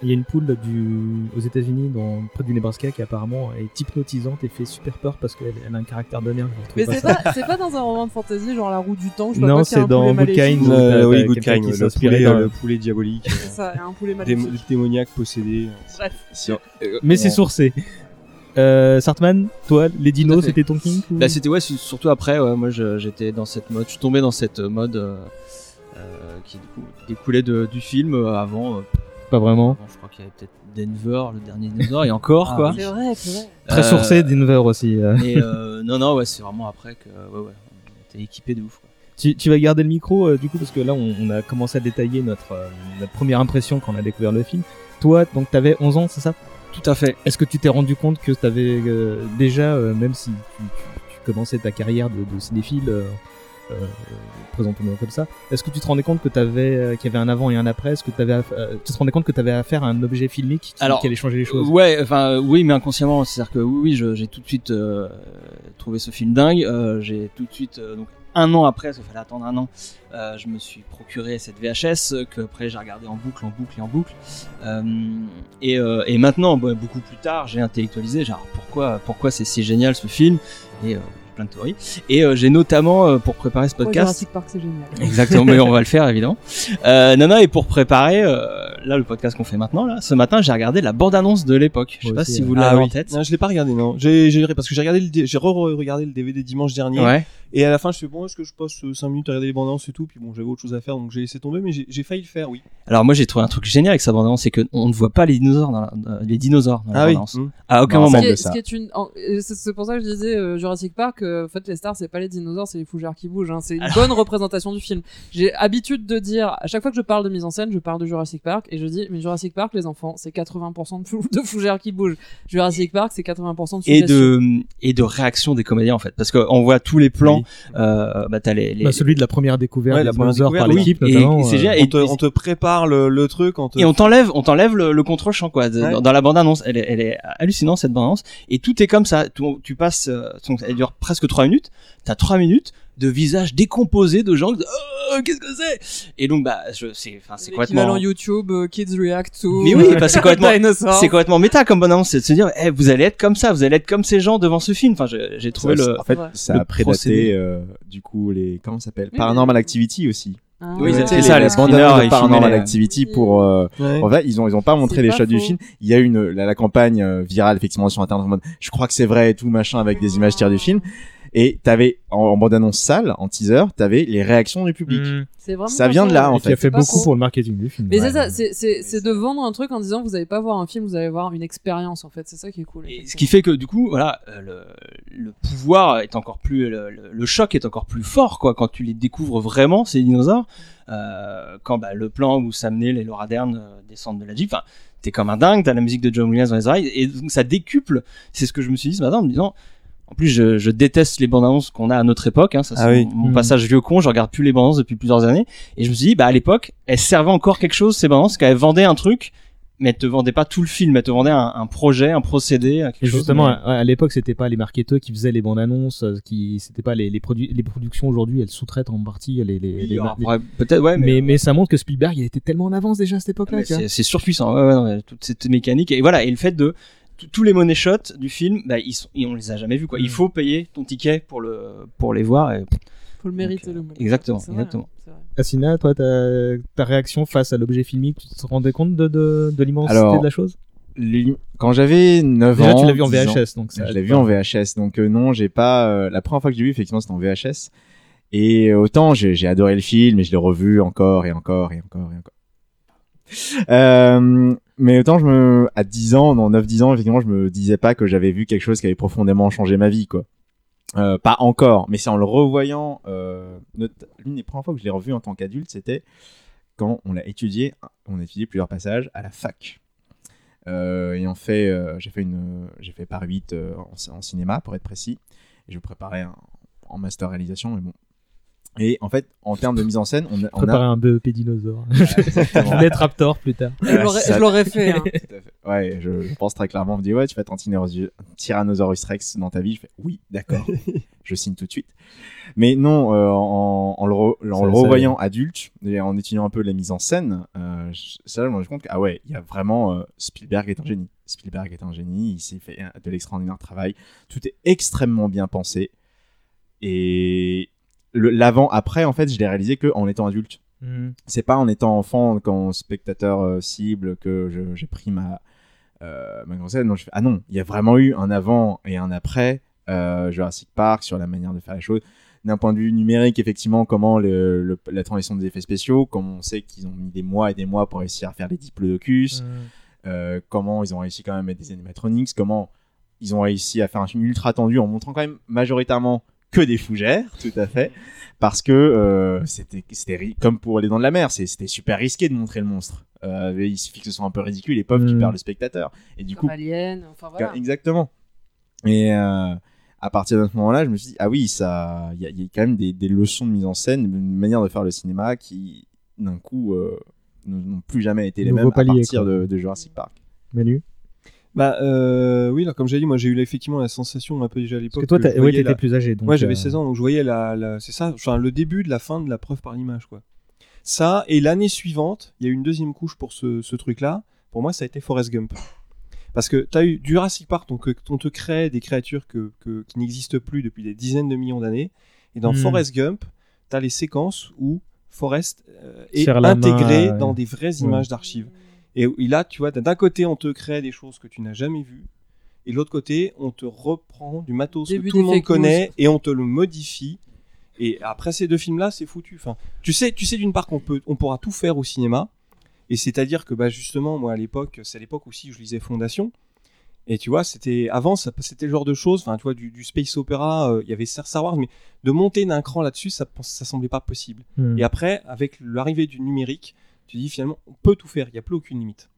Il y a une poule du... aux États-Unis, près du Nebraska, qui apparemment est hypnotisante et fait super peur parce qu'elle elle a un caractère de merde. Mais c'est pas, c'est pas dans un roman de fantasy genre la roue du temps, je Non, c'est dans poulet Good maléfique. Kind. Euh, t'as- oui, Good Kind, qui le s'inspirait poulet, le poulet diabolique, C'est ça, un poulet euh, maléfique. démo- démoniaque possédé. Bref. Euh, Mais c'est sourcé. Euh, Sartman, toi, les dinos, c'était ton king ou... Bah c'était ouais, surtout après, ouais, moi je- j'étais dans cette mode, je suis tombé dans cette mode euh, euh, qui du coup découlait de- du film euh, avant. Pas vraiment. avant, je crois qu'il y avait peut-être Denver, le dernier dinosaure, et encore Ah quoi. C'est vrai, c'est vrai. Très Euh, sourcé, Denver aussi. euh. Et euh, non non ouais, c'est vraiment après que ouais ouais, on était équipé de ouf. Quoi. Tu, tu vas garder le micro euh, du coup parce que là on, on a commencé à détailler notre, euh, notre première impression quand on a découvert le film. Toi, donc t'avais 11 ans, c'est ça? Tout à fait. Est-ce que tu t'es rendu compte que t'avais euh, déjà, euh, même si tu, tu- tu commençais ta carrière de, de cinéphile, présentons-le comme ça, est-ce que tu te rendais compte que t'avais, euh, qu'il y avait un avant et un après? Est-ce que t'avais, euh, tu te rendais compte que t'avais affaire à un objet filmique qui, Alors, qui allait changer les choses? Ouais, enfin euh, oui, mais inconsciemment, c'est-à-dire que oui, oui, j'ai tout de suite euh, trouvé ce film dingue. euh, j'ai tout de suite, euh, donc un an après, il fallait attendre un an, euh, je me suis procuré cette VHS euh, que après j'ai regardé en boucle, en boucle et en boucle. Euh, et, euh, et maintenant, bah, beaucoup plus tard, j'ai intellectualisé, genre pourquoi, pourquoi c'est si génial ce film? Et euh, plein de théories. Et euh, j'ai notamment euh, pour préparer ce Ouais, podcast. Jurassic Park, c'est génial. Exactement, mais on va le faire évidemment. Euh, non, non, et pour préparer euh, là le podcast qu'on fait maintenant, là, ce matin, j'ai regardé la bande-annonce de l'époque. Je sais pas si vous Ah l'avez oui. en tête. Non, je l'ai pas regardé, non. J'ai, parce que j'ai regardé le, j'ai re-regardé le DVD dimanche dernier. Ouais. Et à la fin, je fais bon, est-ce que je passe 5 minutes à regarder les bandes annonces et tout? Puis bon, j'avais autre chose à faire, donc j'ai laissé tomber, mais j'ai, failli le faire, oui. Alors moi j'ai trouvé un truc génial avec sa bande-annonce, c'est que on ne voit pas les dinosaures dans la, les dinosaures dans la Ah oui. bande-annonce. Mmh. À aucun Non, moment. Ce une, c'est c'est pour ça que je disais euh, Jurassic Park. Euh, en fait, les stars, c'est pas les dinosaures, c'est les fougères qui bougent. hein. C'est une bonne représentation du film. J'ai habitude de dire à chaque fois que je parle de mise en scène, je parle de Jurassic Park et je dis, mais Jurassic Park, les enfants, c'est 80% de, fou- de fougères qui bougent. Jurassic Park, c'est 80% de et suggestions. de et de réaction des comédiens en fait parce qu'on voit tous les plans euh, bah t'as les, les- Bah, celui de la première découverte Ouais, des la première dinosaures par découverte, l'équipe, oui. Et- notamment. et c'est euh, génial. on, te, on te prépare le, le truc. On te... et on t'enlève on t'enlève le, le contrôle champ quoi De- Ouais. dans, dans la bande annonce elle est, elle est hallucinante cette bande annonce et tout est comme ça tu, tu passes euh, elle dure presque trois minutes t'as trois minutes de visages décomposés de gens qui disent, oh, qu'est-ce que c'est? Et donc bah je c'est enfin c'est complètement YouTube, euh, Kids React to. mais oui, bah, c'est complètement, c'est complètement méta comme bonne annonce, c'est de se dire, eh, vous allez être comme ça, vous allez être comme ces gens devant ce film. Enfin, j'ai trouvé Ça, le. En fait, Ouais. ça a prédaté euh, du coup les comment ça s'appelle? Oui, Paranormal Activity aussi. Ah, Oui, Euh, c'était les- ça, les les bandes screeners, annonces ils de Paranormal les- Activity pour euh, Ouais. en fait ils ont ils ont pas montré les pas shots du film il y a une la, la campagne euh, virale effectivement sur internet en mode je crois que c'est vrai et tout machin avec des images tirées du film et t'avais en, en bande annonce sale en teaser t'avais les réactions du public mm. C'est vraiment Ça vient de là, en Et qui a fait. fait beaucoup pour le marketing du film. Mais Ouais. c'est ça, c'est- c'est c'est de vendre un truc en disant vous allez pas voir un film, vous allez voir une expérience en fait. C'est ça qui est cool. Et ce qui fait que du coup, voilà, euh, le, le pouvoir est encore plus, le, le- le choc est encore plus fort, quoi, quand tu les découvres vraiment ces dinosaures. Euh, quand bah, le plan où Sam Neill et Laura Dern euh, descendent de la Jeep, enfin, t'es comme un dingue, t'as la musique de John Williams dans les oreilles, et donc ça décuple. C'est ce que je me suis dit ce matin en me disant. En plus, je, je déteste les bandes annonces qu'on a à notre époque. Hein, ça, Ah c'est oui. mon, mon Mhm. passage vieux con. Je regarde plus les bandes annonces depuis plusieurs années. Et je me suis dit, bah à l'époque, elles servaient encore quelque chose ces bandes annonces, qu'elles vendaient un truc, mais elles te vendaient pas tout le film. Elles te vendaient un, un projet, un procédé, quelque Et chose. justement, mais- à, à l'époque, c'était pas les marketeurs qui faisaient les bandes annonces, euh, qui c'était pas les les, produits les productions aujourd'hui, elles sous-traitent en partie les les, Oui, les- alors, les- ouais, peut-être ouais mais, mais, mais ça montre que Spielberg il était tellement en avance déjà à cette époque-là. c'est c'est surpuissant ouais, ouais, toute cette mécanique et voilà et le fait de tous les money shots du film bah, ils sont, on les a jamais vus quoi il Mm. faut payer ton ticket pour le pour les voir et- Faut le mériter Donc, le euh, exactement, vrai, exactement. Assina, toi, ta, ta réaction face à l'objet filmique, tu te rendais compte de, de, de l'immensité Alors, de la chose? Les- quand j'avais 9 Déjà, ans tu l'as vu en 10 ans, VHS, donc ça. je l'ai vu en VHS, donc euh, non, j'ai pas. euh, la première fois que j'ai vu, effectivement, c'était en VHS. Et autant j'ai j'ai adoré le film, et je l'ai revu encore et encore et encore et encore. Euh, mais autant je me, à 10 ans, non, 9-10 ans, effectivement, je me disais pas que j'avais vu quelque chose qui avait profondément changé ma vie, quoi. Euh, pas encore, mais c'est en le revoyant. Euh, L'une des premières fois que je l'ai revu en tant qu'adulte, c'était quand on l'a étudié. On a étudié plusieurs passages à la fac. Euh, et en fait, j'ai fait une, j'ai fait par 8 euh, en, cinéma pour être précis. Et je préparais en master réalisation, mais bon. Et en fait, en termes de mise en scène, on a, on a- un BEP dinosaure. exactement. je vais être Raptor plus tard. Je l'aurais- ça- je l'aurais fait. hein. Tout à fait. Ouais, je, je pense très clairement. On me dit, ouais, tu vas être un Tyrannosaurus- Rex dans ta vie. Je fais, oui, d'accord. je signe tout de suite. Mais non, euh, en, en le, re- en Ça- le ça- revoyant adulte et en étudiant un peu la mise en scène, euh, je- ça, je me rends compte que, ah ouais, il y a vraiment, euh, Spielberg est un génie. Spielberg est un génie. Il s'est fait de l'extraordinaire travail. Tout est extrêmement bien pensé. Et l'avant-après, en fait, je l'ai réalisé que en étant adulte Mhm. c'est pas en étant enfant, quand spectateur euh, cible, que j'ai pris ma, euh, ma grosse scène. Non, je fais, ah non, il y a vraiment eu un avant et un après euh, Jurassic Park sur la manière de faire les choses. D'un point de vue numérique, effectivement, comment le, le- la transition des effets spéciaux, comme on sait qu'ils ont mis des mois et des mois pour réussir à faire les diplodocus, Mhm. euh, comment ils ont réussi quand même à mettre des animatronics, comment ils ont réussi à faire un film ultra tendu en montrant quand même majoritairement que des fougères, tout à fait, parce que euh, c'était comme pour les dents de la mer, c'était super risqué de montrer le monstre. Euh, il suffit que ce soit un peu ridicule et pop, tu Mm. perds le spectateur. Et du coup, Comme Alien, enfin voilà. exactement. Et euh, à partir de ce moment-là, je me suis dit ah oui, ça, il y, a- il y a quand même des, des leçons de mise en scène, une manière de faire le cinéma qui d'un coup euh, n'ont plus jamais été les Nouveau mêmes à palier, partir quoi. de, de Jurassic Park. Manu Bah euh, oui, là, comme j'ai dit, moi j'ai eu effectivement la sensation un peu déjà à Parce l'époque. que toi, voyais t'étais la- plus âgé. Donc, Ouais, j'avais euh, 16 ans, donc je voyais la, la- c'est ça, enfin, le début de la fin de la preuve par l'image, quoi. Ça, et l'année suivante, il y a eu une deuxième couche pour ce, ce truc-là. Pour moi, ça a été Forrest Gump. Parce que tu as eu Jurassic Park, donc euh, on te crée des créatures que, que- qui n'existent plus depuis des dizaines de millions d'années. Et dans Hmm. Forrest Gump, tu as les séquences où Forrest euh, est Serre la main, intégré euh, dans des vraies ouais. images d'archives. Et là, tu vois, d'un côté, on te crée des choses que tu n'as jamais vues. Et de l'autre côté, on te reprend du matos Début que tout le monde connaît et on te le modifie. Et après ces deux films-là, c'est foutu. Enfin, tu sais, tu sais d'une part qu'on peut, on pourra tout faire au cinéma. Et c'est-à-dire que, bah, justement, moi, à l'époque, c'est à l'époque aussi où je lisais Fondation. Et tu vois, c'était avant, c'était le genre de choses, enfin, tu vois, du, du space opéra, euh, il y avait Star Wars, mais de monter d'un cran là-dessus, ça, ça semblait pas possible. Mhm. Et après, avec l'arrivée du numérique, tu dis finalement, on peut tout faire, il n'y a plus aucune limite.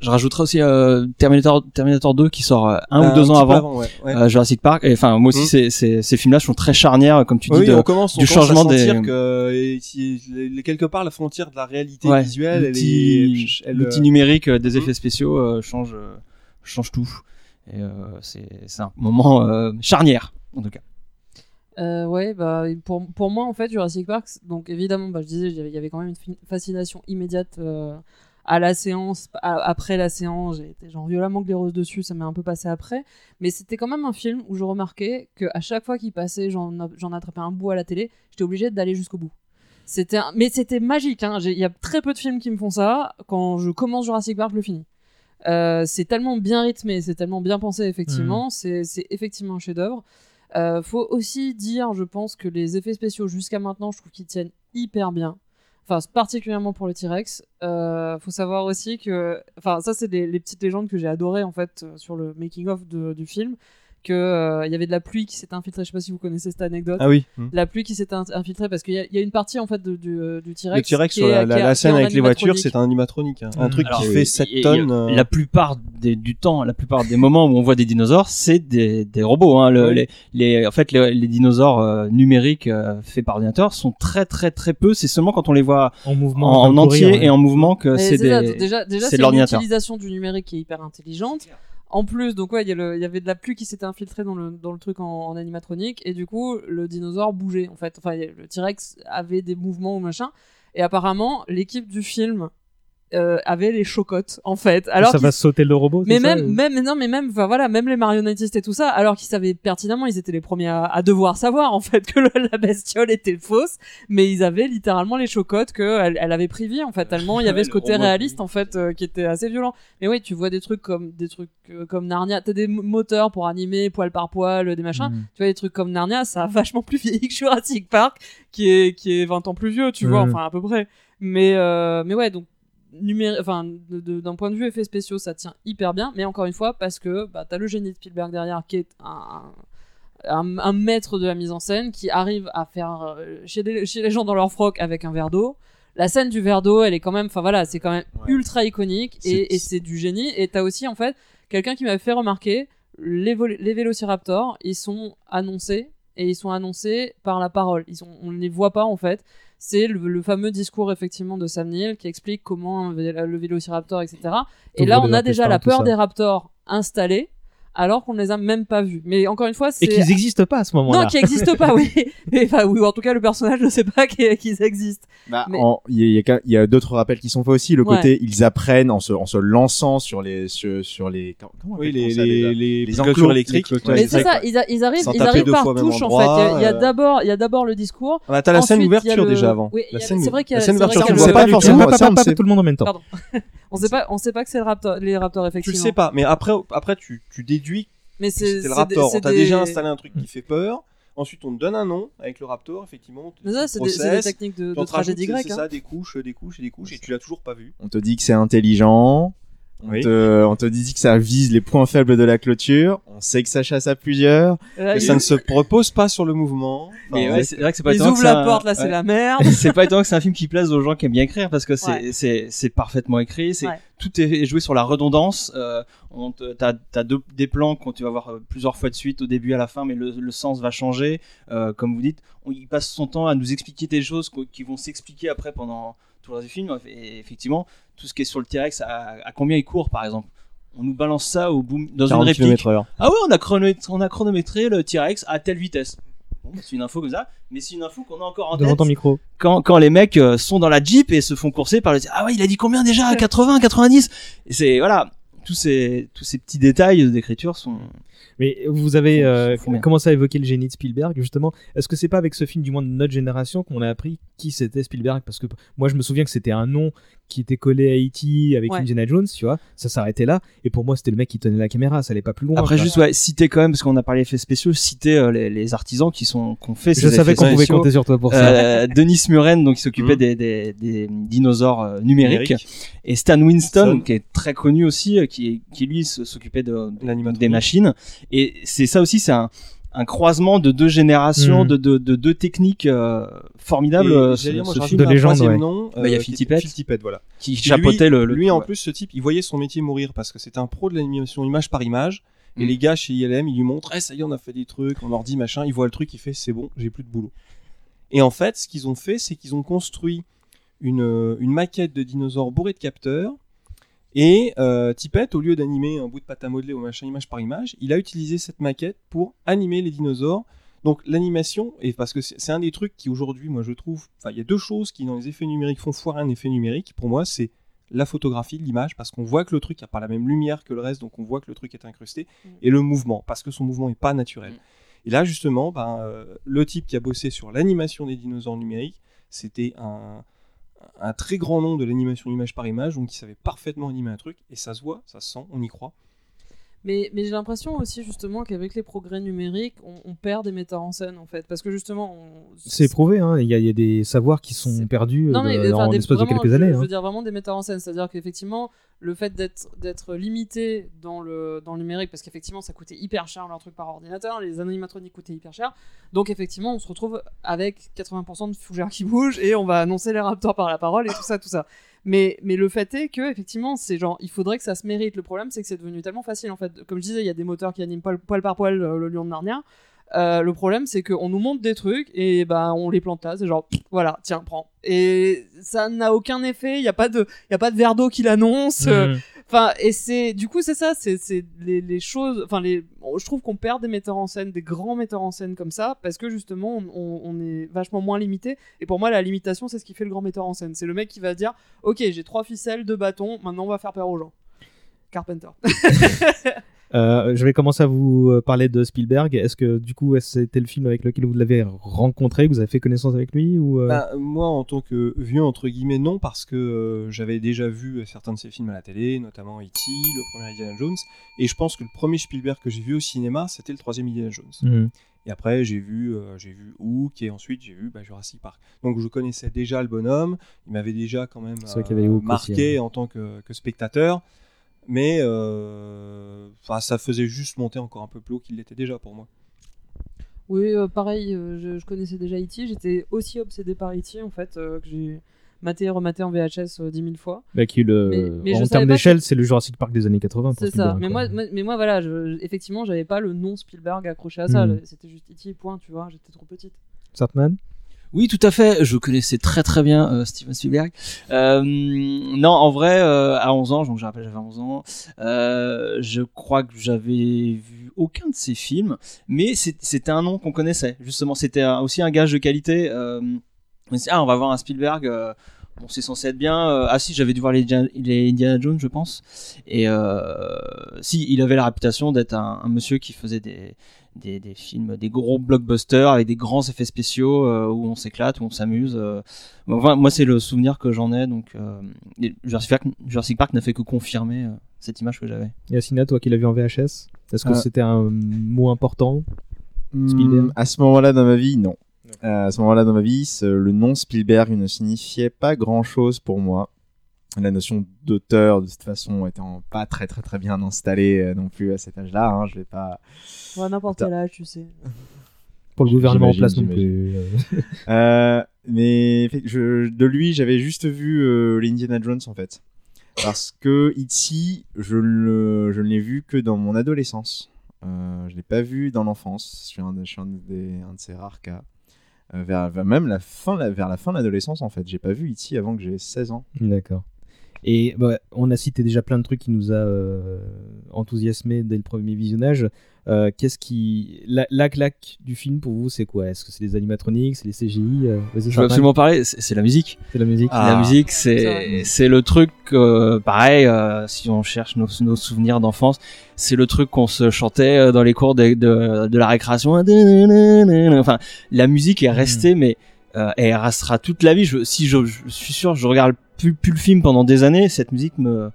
Je rajouterai aussi euh, Terminator, Terminator 2 qui sort euh, un Euh, ou deux un ans avant, avant, ouais, ouais. euh, Jurassic Park. Enfin, moi aussi, Mm. ces, ces, ces films-là sont très charnières, comme tu dis, oui, de- on commence, on du commence changement à sentir des. que et si- quelque part la frontière de la réalité Ouais, visuelle, elle l'outil est, elle, l'outil euh, numérique euh, des Mhm. effets spéciaux euh, change, euh, change tout. Et euh, c'est c'est un moment euh, charnière, en tout cas. Euh, ouais, bah, pour, pour moi, en fait, Jurassic Park, donc évidemment, bah, je disais, il y avait- quand même une fascination immédiate euh, à la séance, à- après la séance, j'ai été genre violemment glaireuse dessus, ça m'est un peu passé après, mais c'était quand même un film où je remarquais que à chaque fois qu'il passait, j'en attrapais un bout à la télé, j'étais obligée d'aller jusqu'au bout. C'était un- mais c'était magique, hein. Il y a très peu de films qui me font ça, quand je commence Jurassic Park, je le finis. Euh, c'est tellement bien rythmé, c'est tellement bien pensé, effectivement, c'est c'est effectivement un chef-d'œuvre. Euh, faut aussi dire, je pense, que les effets spéciaux jusqu'à maintenant, je trouve qu'ils tiennent hyper bien. Enfin, particulièrement pour le T-Rex. Euh, faut savoir aussi que, enfin, ça c'est les, petites légendes que j'ai adorées en fait euh, sur le making of du film, que euh, il y avait de la pluie qui s'est infiltrée. Je sais pas si vous connaissez cette anecdote. Ah oui. Mm. La pluie qui s'est in- infiltrée parce qu'il y, a- il y a une partie en fait de- du, euh, du T-Rex. Le T-Rex sur la, scène avec les voitures, animatronique. c'est un animatronique, hein. un Mm. truc Alors, qui fait 7 il- il- tonnes. euh, La plupart des- du temps, la plupart des moments où on voit des dinosaures, c'est des, des robots. Hein. Le- Oui. les, les- en fait, les, les dinosaures euh, numériques euh, faits par ordinateur sont très très très peu. C'est seulement quand on les voit En entier courir, ouais. et en mouvement que c'est ça, des. déjà, déjà c'est c'est de une l'ordinateur. utilisation du numérique qui est hyper intelligente. En plus, donc ouais, il y, avait de la pluie qui s'était infiltrée dans le, dans le truc en, en animatronique, et du coup, le dinosaure bougeait, en fait. Enfin, le T-Rex avait des mouvements ou machin, et apparemment, l'équipe du film euh, avait les chocottes, en fait. Alors ça va sauter le robot. mais ça, même, ou- même, non, mais même, enfin voilà, même les marionnettistes et tout ça, alors qu'ils savaient pertinemment, ils étaient les premiers à, à devoir savoir en fait que le- la bestiole était fausse, mais ils avaient littéralement les chocottes que elle, elle avait pris vie en fait. Tellement il y avait Ouais, ce côté robot, réaliste en fait euh, qui était assez violent. Mais oui, tu vois des trucs comme des trucs euh, comme Narnia, t'as des mo- moteurs pour animer poil par poil, des machins. Mhm. Tu vois des trucs comme Narnia, ça a vachement plus vieilli que Jurassic Park, qui est qui est 20 ans plus vieux, tu vois, enfin à peu près. Mais euh, mais ouais, donc enfin d'un point de vue effets spéciaux ça tient hyper bien mais encore une fois parce que bah, t'as le génie de Spielberg derrière qui est un, un, un maître de la mise en scène qui arrive à faire euh, chez, les, chez les gens dans leur froc avec un verre d'eau. La scène du verre d'eau elle est quand même enfin voilà c'est quand même Ouais. ultra iconique et, et c'est du génie. Et t'as aussi en fait quelqu'un qui m'avait fait remarquer les, les vélociraptors ils sont annoncés et ils sont annoncés par la parole. Ils sont, on ne les voit pas en fait c'est le, le fameux discours effectivement de Sam Neill qui explique comment le vélociraptor, etc. Et là, on a déjà la peur des raptors installés, alors qu'on ne les a même pas vus. Mais encore une fois, c'est Et qu'ils n'existent pas à ce moment-là. non, qui n'existent pas, oui. Mais enfin, oui, ou en tout cas, le personnage ne sait pas qu'ils qu'ils existent. Bah, Mais- Il y a, il y a il a d'autres rappels qui sont faits aussi. Le Ouais. côté, ils apprennent en se, en se lançant sur les, sur, sur les. Comment Oui, les, ça, les, les, Les enclos, électriques. les clôtures Mais Ouais, c'est ça, ils, a- ils arrivent, ils arrivent deux par touche en fait. Il y a- il y a d'abord, il y a d'abord le discours. Ah bah, t'as la scène il ouverture le- déjà avant. Oui, il c'est vrai qu'il y a la scène ouverture, le- le vois pas forcément, on tout le monde en même temps. On sait pas, on sait pas que c'est le raptor, les raptors Tu le effectivement. sais pas, mais après, après tu, tu déduis Mais que c'est c'était le raptor. On t'a des- déjà installé un truc qui fait peur. Ensuite, on te donne un nom avec le raptor, effectivement. Mais ça, c'est des, c'est des techniques de, de on te rajoute, tragédie c'est- grecque. C'est hein. ça, des couches, des couches et des couches, et tu l'as toujours pas vu. On te dit que c'est intelligent. On, Oui. te, on te dit que ça vise les points faibles de la clôture. On sait que ça chasse à plusieurs. Là, ça ne se repose pas sur le mouvement. Mais Enfin, ouais, c'est vrai que c'est pas Ils ouvrent que la porte, là, c'est la merde. c'est pas étonnant que c'est un film qui plaise aux gens qui aiment bien écrire parce que c'est Ouais. parfaitement écrit c'est tout est joué sur la redondance euh, on te- t'as deux des plans que tu vas voir euh, plusieurs fois de suite au début à la fin mais le, le sens va changer euh, comme vous dites on, il passe son temps à nous expliquer des choses qui vont s'expliquer après pendant tout le reste du film et effectivement tout ce qui est sur le T-Rex à, à combien il court par exemple? On nous balance ça au boom dans une 40 réplique km/h. ah ouais, on a, chronométré, on a chronométré le T-Rex à telle vitesse. Bon, bah, c'est une info comme ça, mais c'est une info qu'on a encore en Devant tête ton micro. quand, quand les mecs euh, sont dans la Jeep et se font courser par le Ah ouais, il a dit combien déjà? 80, 90 Et c'est voilà, tous ces tous ces petits détails d'écriture sont Mais vous avez euh, commencé à évoquer le génie de Spielberg, justement. Est-ce que c'est pas avec ce film, du moins de notre génération, qu'on a appris qui c'était Spielberg? Parce que moi, je me souviens que c'était un nom qui était collé à E.T. avec Ouais. Indiana Jones, tu vois. Ça s'arrêtait là. Et pour moi, c'était le mec qui tenait la caméra, ça allait pas plus loin. Après quoi. juste ouais, citer quand même parce qu'on a parlé effets spéciaux, citer euh, les, les artisans qui sont qu'on fait ces je savais qu'on pouvait compter sur toi pour ça. Euh, Denis Muren donc qui s'occupait Mhm. des, des, des dinosaures euh, numériques Numérique. et Stan Winston Winston. qui est très connu aussi euh, qui qui lui s'occupait de, L'animatronique. des machines et c'est ça aussi c'est un un croisement de deux générations, Mhm. de, de, de deux techniques euh, formidables. Et euh, j'allais ce- dire, moi, ce je film rajoute de légende, ouais. nom, Bah, il y a euh. Phil Tippett, voilà. qui chapeautait le, le Lui, en plus, ce type, il voyait son métier mourir parce que c'était un pro de l'animation image par image. Et Mm. les gars chez ILM, ils lui montrent, Eh, ça y est, on a fait des trucs, on leur dit machin, il voit le truc, il fait, c'est bon, j'ai plus de boulot. Et en fait, ce qu'ils ont fait, c'est qu'ils ont construit une, euh, une maquette de dinosaures bourrée de capteurs. Et euh, Tippett, au lieu d'animer un bout de pâte à modeler ou machin image par image, il a utilisé cette maquette pour animer les dinosaures. Donc l'animation, et parce que c'est un des trucs qui aujourd'hui, moi je trouve, enfin il y a deux choses qui dans les effets numériques font foirer un effet numérique. Pour moi, c'est la photographie de l'image, parce qu'on voit que le truc n'a pas la même lumière que le reste, donc on voit que le truc est incrusté, et le mouvement, parce que son mouvement n'est pas naturel. Et là justement, ben, euh, le type qui a bossé sur l'animation des dinosaures numériques, c'était un, un très grand nom de l'animation image par image, donc il savait parfaitement animer un truc, et ça se voit, ça se sent, on y croit. Mais, mais j'ai l'impression aussi justement qu'avec les progrès numériques, on, on perd des metteurs en scène en fait. Parce que justement, on- C'est prouvé, hein. il y, a- il y a des savoirs qui sont perdus Non, euh, mais, de- enfin, en des- l'espace de quelques je- années. Je hein. veux dire vraiment des metteurs en scène, c'est-à-dire qu'effectivement, le fait d'être limité dans le, dans le numérique, parce qu'effectivement, ça coûtait hyper cher leur truc par ordinateur, les animatroniques coûtaient hyper cher, donc effectivement, on se retrouve avec 80% de fougères qui bougent et on va annoncer les raptors par la parole et tout ça, tout ça. Mais, mais le fait est que effectivement, c'est genre, il faudrait que ça se mérite. Le problème, c'est que c'est devenu tellement facile en fait. Comme je disais, il y a des moteurs qui animent poil, par poil euh, le lion de Narnia. Euh, le problème, c'est qu'on nous montre des trucs et ben on les plante là. C'est genre, pff, voilà, tiens, prends. Et ça n'a aucun effet. Il n'y a pas de, y a pas de verre d'eau qui l'annonce. euh, Mhm. Enfin, et c'est, du coup, c'est ça, c'est, c'est les, les choses. Enfin, les, je trouve qu'on perd des metteurs en scène, des grands metteurs en scène comme ça, parce que justement, on, on- on est vachement moins limité. Et pour moi, la limitation, c'est ce qui fait le grand metteur en scène. C'est le mec qui va dire, ok, j'ai trois ficelles, deux bâtons, maintenant on va faire peur aux gens. Carpenter. Euh, je vais commencer à vous euh, parler de Spielberg. Est-ce que du coup, c'était le film avec lequel vous l'avez rencontré, que vous avez fait connaissance avec lui ou euh, Bah, moi, en tant que vieux, entre guillemets, non, parce que euh, j'avais déjà vu certains de ses films à la télé, notamment E.T., le premier Indiana Jones, et je pense que le premier Spielberg que j'ai vu au cinéma, c'était le troisième Indiana Jones. Mhm. Et après, j'ai vu, euh, j'ai vu Hook, et ensuite j'ai vu bah, Jurassic Park. Donc je connaissais déjà le bonhomme, il m'avait déjà quand même euh, marqué aussi, hein. en tant que, que spectateur, mais euh, ça faisait juste monter encore un peu plus haut qu'il l'était déjà pour moi. Oui, euh, pareil, euh, je, je connaissais déjà E.T. J'étais aussi obsédé par E.T. en fait, euh, que j'ai maté et rematé en VHS euh, 10 000 fois. bah, qui, le... Mais- mais je en termes d'échelle, que- c'est le Jurassic Park des années 80. pour C'est ça. Mais moi, mais moi, voilà, je, effectivement, j'avais pas le nom Spielberg accroché à ça. Mhm. C'était juste E.T. point, tu vois. J'étais trop petite. Sartman? Oui, tout à fait. Je connaissais très très bien euh, Steven Spielberg. Euh, non, en vrai, euh, à 11 ans, donc je rappelle, j'avais 11 ans, je crois que j'avais vu aucun de ses films, mais c'était un nom qu'on connaissait. Justement, c'était aussi un gage de qualité. On dit, ah, on va voir un Spielberg. Bon, c'est censé être bien. Ah si, j'avais dû voir les, Indiana- Jones, je pense. Et si, il avait la réputation d'être un monsieur qui faisait des, des, des films, des gros blockbusters avec des grands effets spéciaux euh, où on s'éclate, où on s'amuse. euh. Enfin, moi, c'est le souvenir que j'en ai. Donc, euh, et Jurassic Park, Jurassic Park n'a fait que confirmer euh, cette image que j'avais. Yacina, toi qui l'as vu en VHS, est-ce que Euh. c'était un mot important? Spielberg? Hmm, À ce moment-là dans ma vie, non. Euh, à ce moment-là dans ma vie, ce- le nom Spielberg ne signifiait pas grand-chose pour moi. La notion d'auteur, de toute façon, étant pas très très très bien installée euh, non plus à cet âge-là. Hein, je vais pas. Ouais, à n'importe quel âge, tu sais. Pour le gouvernement en place non plus. Euh, mais je, de lui, j'avais juste vu euh, les Indiana Jones en fait. Parce que E.T., je le, je ne l'ai vu que dans mon adolescence. Euh, je l'ai pas vu dans l'enfance. Je suis un, je suis un des, un de ces rares cas. Euh, vers, vers même la fin, la- vers la fin de l'adolescence en fait. J'ai pas vu E.T. avant que j'ai 16 ans. D'accord. Et bah, on a cité déjà plein de trucs qui nous a euh, enthousiasmé dès le premier visionnage. Euh, Qu'est-ce qui la, la claque du film pour vous, c'est quoi? Est-ce que c'est les animatroniques, c'est les CGI Euh, Vas-y, Je veux absolument parler, c'est la musique. C'est la musique. la musique, c'est c'est le truc, euh, pareil, euh, si on cherche nos, nos souvenirs d'enfance, c'est le truc qu'on se chantait euh, dans les cours de, de, de la récréation. Enfin, la musique est restée, mais euh, elle restera toute la vie. Je, si je, je suis sûr, je regarde plus, plus le film pendant des années, cette musique me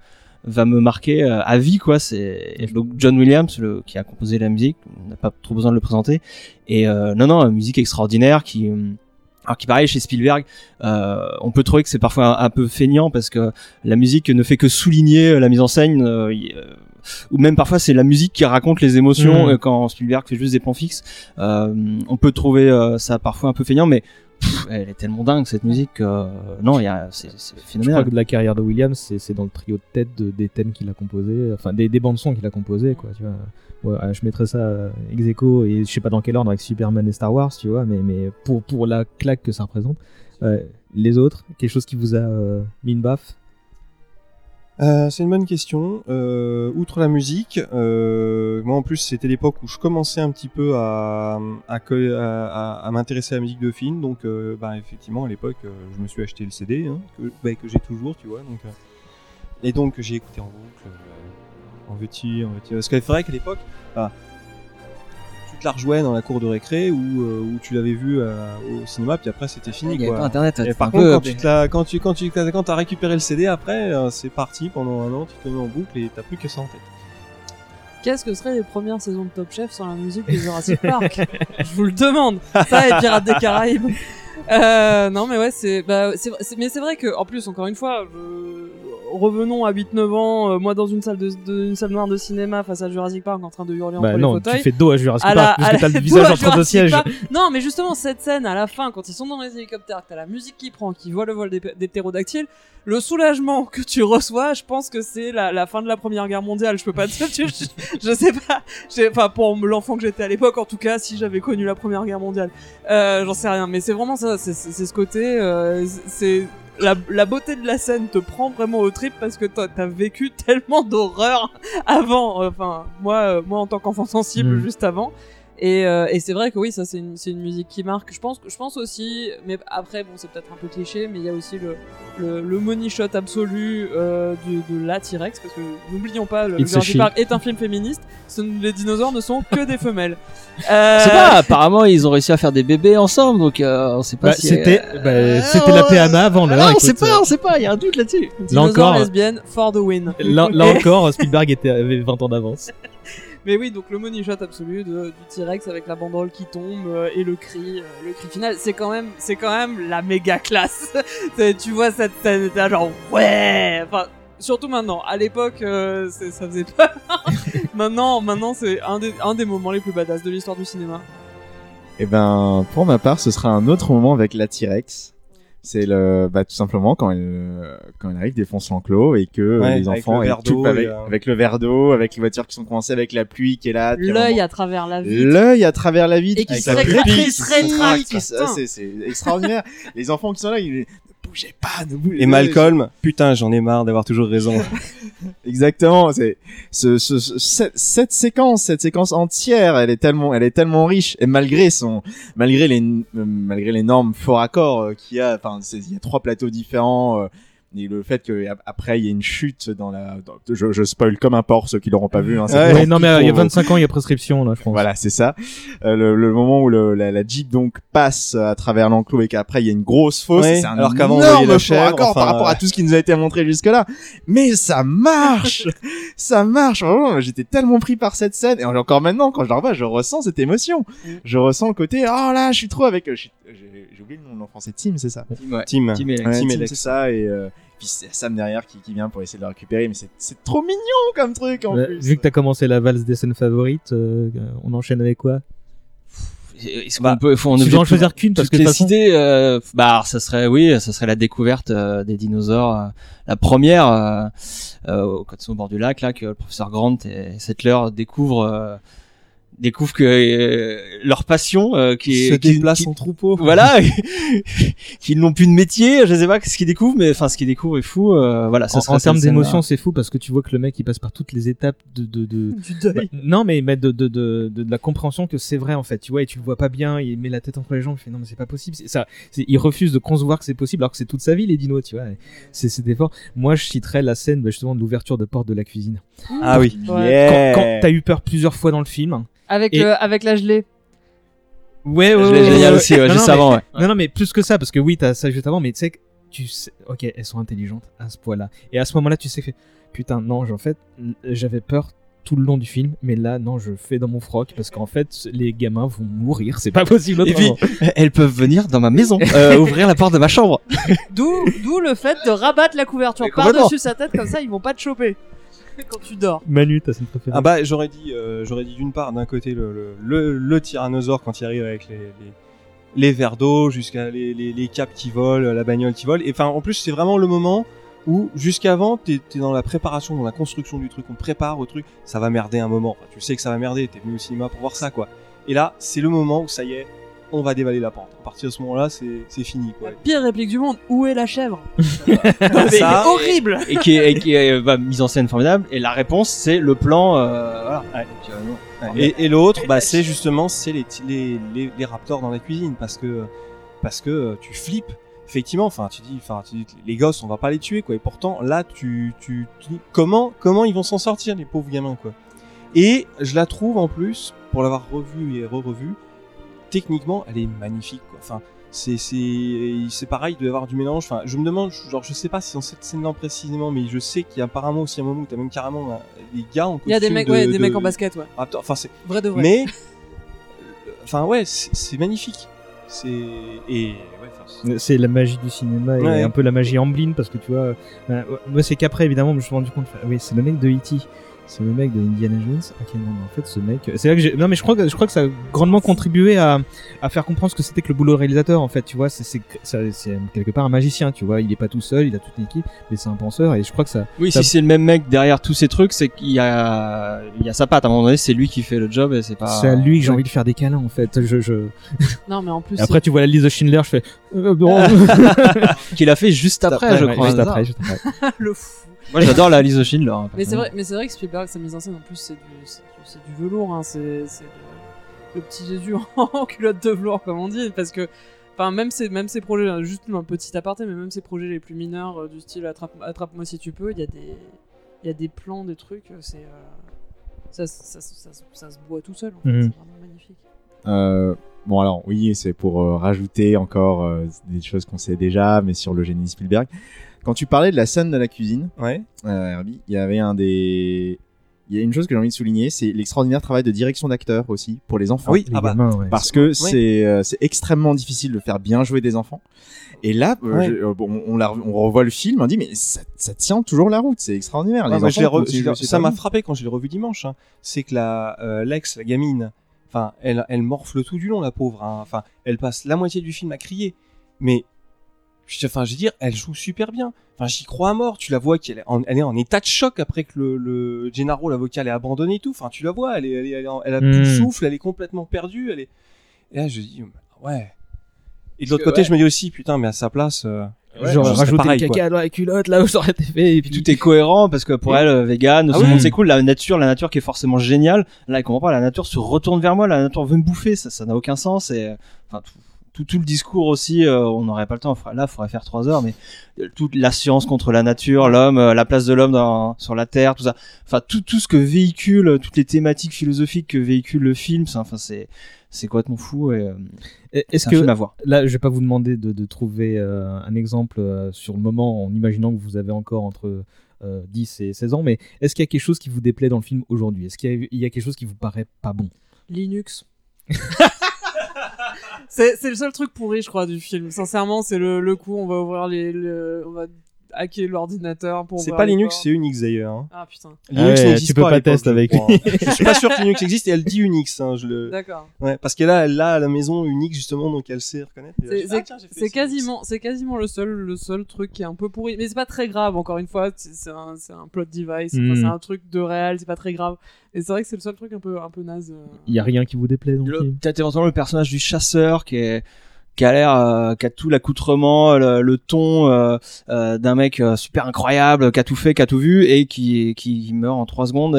va me marquer euh, à vie quoi c'est donc John Williams le, qui a composé la musique on n'a pas trop besoin de le présenter et euh, non non musique extraordinaire qui euh, alors qui pareil chez Spielberg, euh, on peut trouver que c'est parfois un, un peu feignant parce que la musique ne fait que souligner la mise en scène. euh, euh, ou même parfois c'est la musique qui raconte les émotions Mm. euh, quand Spielberg fait juste des plans fixes. Euh, on peut trouver euh, ça parfois un peu feignant, mais pff, elle est tellement dingue cette musique. que, euh, non, il y a, c'est, c'est Je crois phénoménal. que de la carrière de Williams, c'est dans le trio de tête de- des thèmes qu'il a composés, enfin des, des bandes son qu'il a composées, quoi. Tu vois. Ouais, euh, je mettrais ça euh, ex aequo et je sais pas dans quel ordre avec Superman et Star Wars, tu vois, mais, mais pour, pour la claque que ça représente. Euh, les autres, quelque chose qui vous a euh, mis une baffe? Euh, c'est une bonne question. Euh, outre la musique, euh, moi en plus c'était l'époque où je commençais un petit peu à, m'intéresser à la musique de film, donc bah, effectivement à l'époque je me suis acheté le CD hein, que, bah, que j'ai toujours, tu vois. Donc, et donc j'ai écouté en boucle, en veux-tu, en veux-tu. Parce c'est vrai qu'à l'époque, bah, te la rejouais dans la cour de récré ou euh, où tu l'avais vu euh, au cinéma, puis après c'était fini. Il y avait quoi. pas Internet, Et c'était par contre, peu- quand tu te quand tu quand tu quand t'as récupéré le CD après, euh, c'est parti pendant un an, tu te le mets en boucle et t'as plus que ça en tête. Qu'est-ce que seraient les premières saisons de Top Chef sans la musique de Jurassic Park Je vous le demande. Ça et Pirates des Caraïbes. Euh, non mais ouais c'est bah c'est- mais c'est vrai que en plus encore une fois je- revenons à 8 9 ans euh, moi dans une salle de, de- une salle noire de cinéma face à Jurassic Park en train de hurler Bah entre non, les fauteuils tu fais dos à Jurassic À Park, la- parce que t'as le visage deux Jurassic sièges. Park. non mais justement cette scène à la fin quand ils sont dans les hélicoptères que t'as la musique qui prend qui voit le vol des, des ptérodactyles le soulagement que tu reçois je pense que c'est la, la fin de la première guerre mondiale je peux pas te je, je, je sais pas enfin pour l'enfant que j'étais à l'époque en tout cas si j'avais connu la première guerre mondiale euh, j'en sais rien mais c'est vraiment ça c'est ce côté euh, c'est la, la beauté de la scène te prend vraiment au trip parce que t'as vécu tellement d'horreur avant enfin moi euh, moi en tant qu'enfant sensible Mm. juste avant et, euh, et c'est vrai que oui ça c'est une, c'est une musique qui marque je pense je pense aussi mais après bon c'est peut-être un peu cliché mais il y a aussi le le, le money shot absolu euh, du, de la T-Rex parce que n'oublions pas le It's a Jurassic. Park est un film féministe ce- les dinosaures ne sont que des femelles euh... Je sais pas, apparemment ils ont réussi à faire des bébés ensemble, donc euh, on sait pas Bah, si. c'était euh, bah, c'était la PMA avant l'heure. Non, on sait pas, on sait pas, il y a un doute là-dessus. Là dinosaures encore, lesbiennes for the win là, là encore, Spielberg était, avait 20 ans d'avance. Mais oui, donc le money shot absolu de, du T-Rex avec la banderole qui tombe euh, et le cri, euh, le cri final, c'est quand même, c'est quand même la méga classe. Tu vois cette scène, là genre ouais. Enfin, surtout maintenant. À l'époque, euh, ça faisait peur. maintenant, maintenant, c'est un des, un des moments les plus badass de l'histoire du cinéma. Et ben, pour ma part, ce sera un autre moment avec la T-Rex. C'est le, bah, tout simplement quand elle, quand elle arrive, défonce l'enclos et que euh, Ouais, les avec enfants, le et verre tout, d'eau avec, et, euh, avec le verre d'eau, avec les voitures qui sont coincées, avec la pluie qui est là. L'œil à travers la vitre. L'œil à travers la vitre Et qui se rétracte, ah, c'est extraordinaire. les enfants qui sont là, ils bougez pas, ne bougez Et Malcolm, putain, j'en ai marre d'avoir toujours raison. Exactement, c'est ce, ce, ce- cette, cette séquence, cette séquence entière, elle est tellement, elle est tellement riche et malgré son, malgré les, euh, malgré l'énorme fort accord euh, qu'il y a, enfin, il y a trois plateaux différents. euh, et le fait que ap- après il y a une chute dans la, dans- je, je spoil comme un porc ceux qui l'auront pas vu. Hein, Ouais. Ouais, non, mais euh, il y a pour- 25 ans, il y a prescription, là, je pense. Voilà, c'est ça. Euh, le, le moment où le, la, la Jeep donc passe à travers l'enclos et qu'après il y a une grosse fosse. Ouais, c'est un alors qu'avant, on énorme la chèvre, enfin, par rapport à euh, tout ce qui nous a été montré jusque-là. Mais ça marche, ça marche. Vraiment, j'étais tellement pris par cette scène et encore maintenant quand je la revois, je ressens cette émotion. Je ressens le côté oh là, je suis trop avec. euh, je suis- oublié le nom de l'enfant, c'est Tim, c'est ça. Ouais. Tim. Tim et- Ouais, Tim Tim, c'est ça et euh, puis c'est Sam derrière qui, qui vient pour essayer de le récupérer, mais c'est c'est trop mignon comme truc en Bah, plus. vu que t'as commencé la valse des scènes favorites, euh, on enchaîne avec quoi? Est-ce Bah, qu'on peut, faut, en choisir qu'une, parce que les façon- idées, euh, bah, alors, ça serait, oui, ça serait la découverte euh, des dinosaures. euh, la première, euh, euh, quand ils sont au bord du lac, là, que le professeur Grant et Settler découvrent, euh, découvrent que euh, leur passion, euh, qui se est, qui- déplace qui- en troupeau. voilà, qu'ils n'ont plus de métier. Je sais pas ce qu'ils découvrent, mais enfin, ce qu'ils découvrent est fou. euh, voilà, ça En, termes d'émotion, c'est fou parce que tu vois que le mec il passe par toutes les étapes de, de, de... Du deuil. Bah, non mais, mais de, de, de, de, de la compréhension que c'est vrai en fait tu vois et tu le vois pas bien il met la tête entre les jambes il fait non mais c'est pas possible c'est ça c'est- il refuse de concevoir que c'est possible alors que c'est toute sa vie les dinos tu vois c'est c'était fort moi je citerais la scène bah, justement de l'ouverture de porte de la cuisine Ah oui. Yeah. quand, quand t'as eu peur plusieurs fois dans le film Avec, Et- le, avec la gelée. ouais ouais, ouais, génial ouais. aussi, ouais, Non, juste non, avant, mais- ouais. non non mais plus que ça parce que oui t'as ça juste avant mais tu sais que tu sais ok elles sont intelligentes à ce point là et à ce moment là tu sais que putain non en fait j'avais peur tout le long du film mais là non je fais dans mon froc parce qu'en fait les gamins vont mourir c'est pas possible Et puis, autrement. elles peuvent venir dans ma maison, euh, ouvrir la porte de ma chambre. D'où, d'où le fait de rabattre la couverture par-dessus sa tête comme ça, ils vont pas te choper. Quand tu dors. Manu, ta scène préférée Ah bah j'aurais dit, euh, j'aurais dit d'une part d'un côté le, le, le, le tyrannosaure quand il arrive avec les, les, les verres d'eau jusqu'à les, les, les capes qui volent, la bagnole qui vole. Et enfin en plus c'est vraiment le moment où jusqu'avant t'es es dans la préparation, dans la construction du truc, on te prépare au truc, ça va merder un moment. Enfin, tu sais que ça va merder, t'es venu au cinéma pour voir ça quoi. Et là c'est le moment où ça y est, on va dévaler la pente. À partir de ce moment-là c'est c'est fini quoi. Pire réplique du monde, où est la chèvre Ça- horrible et qui est, et qui est, bah, mise en scène formidable. Et la réponse, c'est le plan. euh, voilà. Ouais. Donc, euh. Et, et l'autre, bah, c'est justement c'est les, les, les, les raptors dans la cuisine parce que parce que euh, tu flippes. Effectivement, enfin, tu dis, enfin, tu dis, les gosses, on va pas les tuer, quoi. Et pourtant, là, tu, tu, tu dis, comment, comment ils vont s'en sortir, les pauvres gamins, quoi? Et je la trouve en plus, pour l'avoir revue et re-revue, techniquement, elle est magnifique, quoi. Enfin, c'est, c'est, c'est pareil, il doit y avoir du mélange. Enfin, je me demande, genre, je sais pas si dans cette scène-là précisément, mais je sais qu'il y a apparemment aussi un moment où t'as même carrément euh, des gars en Il y a des costume mecs, de- ouais, des de- mecs en basket, ouais. Raptor. Enfin, c'est, Vrai de vrai. mais, euh, enfin ouais, c'est c'est magnifique. C'est et ouais, enfin, c'est- la magie du cinéma et Ouais. un peu la magie Amblin parce que tu vois, euh, moi c'est qu'après évidemment je me suis rendu compte, oui c'est le mec de E.T. C'est le mec de Indiana Jones. À quel moment en fait ce mec C'est là que j'ai. Non mais je crois que je crois que ça a grandement contribué à, à faire comprendre ce que c'était que le boulot de réalisateur en fait. Tu vois, c'est c'est ça- c'est quelque part un magicien. Tu vois, il est pas tout seul, il a toute une équipe, mais c'est un penseur et je crois que ça. Oui, ça- si c'est le même mec derrière tous ces trucs, c'est qu'il y a, il y a sa patte. À un moment donné, c'est lui qui fait le job et c'est pas. C'est à lui que j'ai envie de faire des câlins en fait. Je, je... Non, mais en plus. Et après tu vois la liste de Schindler, je fais. euh, bon. Qu'il a fait juste après, je ouais, crois. Juste après, juste après. le fou. Moi, j'adore la Lise Schindler. hein, Mais c'est personnellement. vrai, mais c'est vrai que Spielberg, sa mise en scène, en plus, c'est du, c'est du, c'est du velours, hein. C'est, c'est le, le petit Jésus en culotte de velours, comme on dit, parce que, enfin, même ces, même ces projets, hein, juste un petit aparté, mais même ces projets les plus mineurs, euh, du style attrape, attrape-moi si tu peux, il y a des, il y a des plans, des trucs, euh, c'est, euh, ça, ça, ça, ça, ça se boit tout seul, en fait. Mhm. C'est vraiment magnifique. Euh, bon alors oui, c'est pour euh, rajouter encore euh, des choses qu'on sait déjà, mais sur le génie Spielberg. Quand tu parlais de la scène de la cuisine, ouais. euh, Herbie, il y avait un des, il y a une chose que j'ai envie de souligner, c'est l'extraordinaire travail de direction d'acteur aussi pour les enfants. Oui, Les ah bah, gamins, ouais. parce que Oui. c'est euh, c'est extrêmement difficile de faire bien jouer des enfants. Et là, euh, Ouais. je- euh, bon, on, la, on revoit le film, on dit mais ça, ça tient toujours la route, c'est extraordinaire. Ouais, les enfants re- je ça m'a frappé quand je l'ai revu dimanche. hein. C'est que la euh, Lex, la gamine, enfin, elle, elle morfle tout du long, la pauvre. hein. Enfin, elle passe la moitié du film à crier. Mais, enfin, je veux dire, elle joue super bien. Enfin, j'y crois à mort. Tu la vois qu'elle est en, elle est en état de choc après que le, le Gennaro, l'avocat, l'ait abandonné et tout. Enfin, tu la vois, elle, est, elle, est- elle, est elle a plus de Mm. souffle, elle est complètement perdue. Elle est... Et là, je dis, ouais. Et de l'autre côté, ouais. je me dis aussi, putain, mais à sa place. euh, J'aurais je serais rajouté pareil, le quoi. caca dans la culotte là où ça aurait été fait et puis tout est cohérent parce que pour elle, euh, vegan, Ah oui. monde c'est cool. La nature, la nature qui est forcément géniale. Là, elle comprend pas. La nature se retourne vers moi. La nature veut me bouffer. Ça, ça n'a aucun sens. Et euh, enfin, tout, tout, tout le discours aussi, euh, on n'aurait pas le temps. Là, il faudrait faire trois heures. Mais euh, toute la science contre la nature, l'homme, euh, la place de l'homme dans- sur la terre, tout ça. Enfin, tout, tout ce que véhicule, toutes les thématiques philosophiques que véhicule le film. c'est- Enfin, c'est, c'est complètement fou. Et, Et- Est-ce que film à voir. là, je vais pas vous demander de, de trouver euh, un exemple euh, sur le moment en imaginant que vous avez encore entre euh, 10 et 16 ans, mais est-ce qu'il y a quelque chose qui vous déplaît dans le film aujourd'hui? Est-ce qu'il y, a- il y a quelque chose qui vous paraît pas bon? Linux. c'est le seul truc pourri, je crois, du film. Sincèrement, c'est le, le coup, on va ouvrir les, le- hacker l'ordinateur pour. C'est pas Linux, c'est Unix d'ailleurs. hein. Ah putain. Linux ouais, n'existe tu peux pas, à pas l'époque, tester avec je suis pas sûr que Linux existe et elle dit Unix. Hein, je le... D'accord. ouais, parce qu'elle a, elle a à la maison Unix justement, donc elle sait reconnaître. C'est ah, c'est quasiment, c'est quasiment le seul, le seul truc qui est un peu pourri. Mais c'est pas très grave. Encore une fois, c'est c'est un, c'est un plot device. Enfin, c'est un truc de réel. C'est pas très grave. Et c'est vrai que c'est le seul truc un peu, un peu naze. euh. Il y a rien qui vous déplaît Peut-être éventuellement le personnage du chasseur qui est qui a l'air euh, qui a tout l'accoutrement le, le ton euh, euh, d'un mec euh, super incroyable qui a tout fait qui a tout vu et qui qui meurt en trois secondes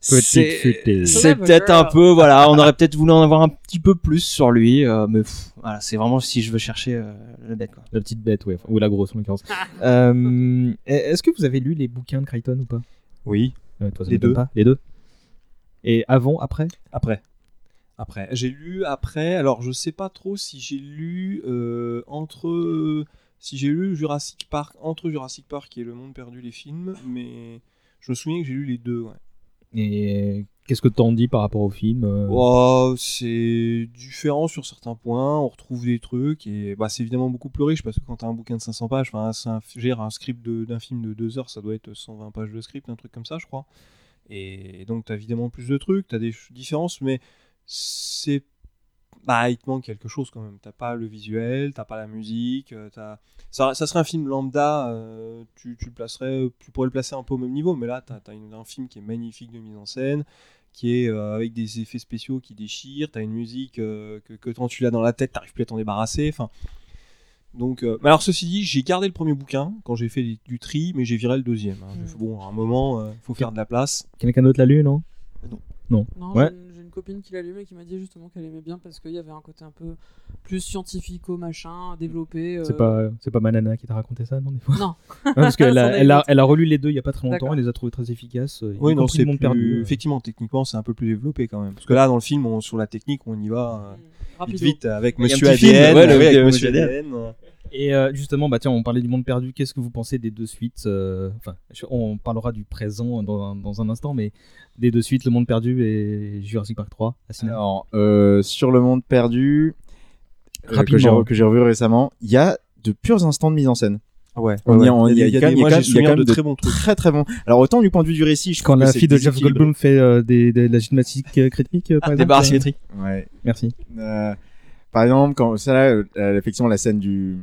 C'est Clever peut-être un peu voilà on aurait peut-être voulu en avoir un petit peu plus sur lui euh, mais pff, voilà c'est vraiment si je veux chercher euh, la bête quoi La petite bête, ouais, ou la grosse en l'occurrence. Euh, Est-ce que vous avez lu les bouquins de Crichton ou pas? Oui, toi, Les deux. Pas. Les deux? Et avant, après? Après. Après. J'ai lu après, alors je sais pas trop si j'ai lu euh, entre. Si j'ai lu Jurassic Park, entre Jurassic Park et Le Monde Perdu, les films, mais je me souviens que j'ai lu les deux, ouais. Et qu'est-ce que t'en dis par rapport au film Oh, c'est différent sur certains points, on retrouve des trucs, et bah, c'est évidemment beaucoup plus riche parce que quand t'as un bouquin de 500 pages, un, dire, un script d'un film de 2 heures, ça doit être 120 pages de script, un truc comme ça, je crois. Et donc t'as évidemment plus de trucs, t'as des différences, mais c'est. Bah, il te manque quelque chose quand même. T'as pas le visuel, t'as pas la musique, euh, t'as. Ça, ça serait un film lambda, euh, tu, tu le placerais, tu pourrais le placer un peu au même niveau, mais là, t'as as une- un film qui est magnifique de mise en scène, qui est euh, avec des effets spéciaux qui déchirent, t'as une musique euh, que, que quand tu l'as dans la tête, t'arrives plus à t'en débarrasser. Enfin, donc, euh, mais alors ceci dit, j'ai gardé le premier bouquin quand j'ai fait du tri, mais j'ai viré le deuxième. hein. Fait, bon, à un moment, euh, faut faire de la place. Quelqu'un d'autre l'a lu, non? Non. Non. Non, ouais. Une- copine qui l'a lu et qui m'a dit justement qu'elle aimait bien parce qu'il y avait un côté un peu plus scientifico machin développé. euh, C'est pas, c'est pas Manana qui t'a raconté ça, non des fois? Non. Parce qu'elle a, elle a, une elle a relu les deux il y a pas très longtemps, elle les a trouvés très efficaces. euh, Oui, non, c'est plus... perdu. euh. Effectivement, techniquement, c'est un peu plus développé quand même. Parce que là, dans le film, on- sur la technique, on y va euh, vite, avec Monsieur ADN. ouais, avec Monsieur ADN. Et euh, justement, bah tiens, on parlait du monde perdu. Qu'est-ce que vous pensez des deux suites euh, Enfin, on parlera du présent dans un, dans un instant, mais des deux suites, le monde perdu et Jurassic Park 3 à cinéma. Alors, euh, sur le monde perdu, que Rapidement. j'ai re- que j'ai revu récemment, il y a de purs instants de mise en scène. Ouais, On y, ouais. on Il y a y des- quand même- moi, il y a quand même de de très bons trucs. Très très bon. Alors autant du point de vue du récit, je Quand la fille de Jeff. Goldblum fait euh, des, des- de la gymnastique euh, rythmique, euh, par Ah, des exemple. barres symétriques. Ouais. Merci. Euh, par exemple, quand ça là, euh, effectivement, la scène du,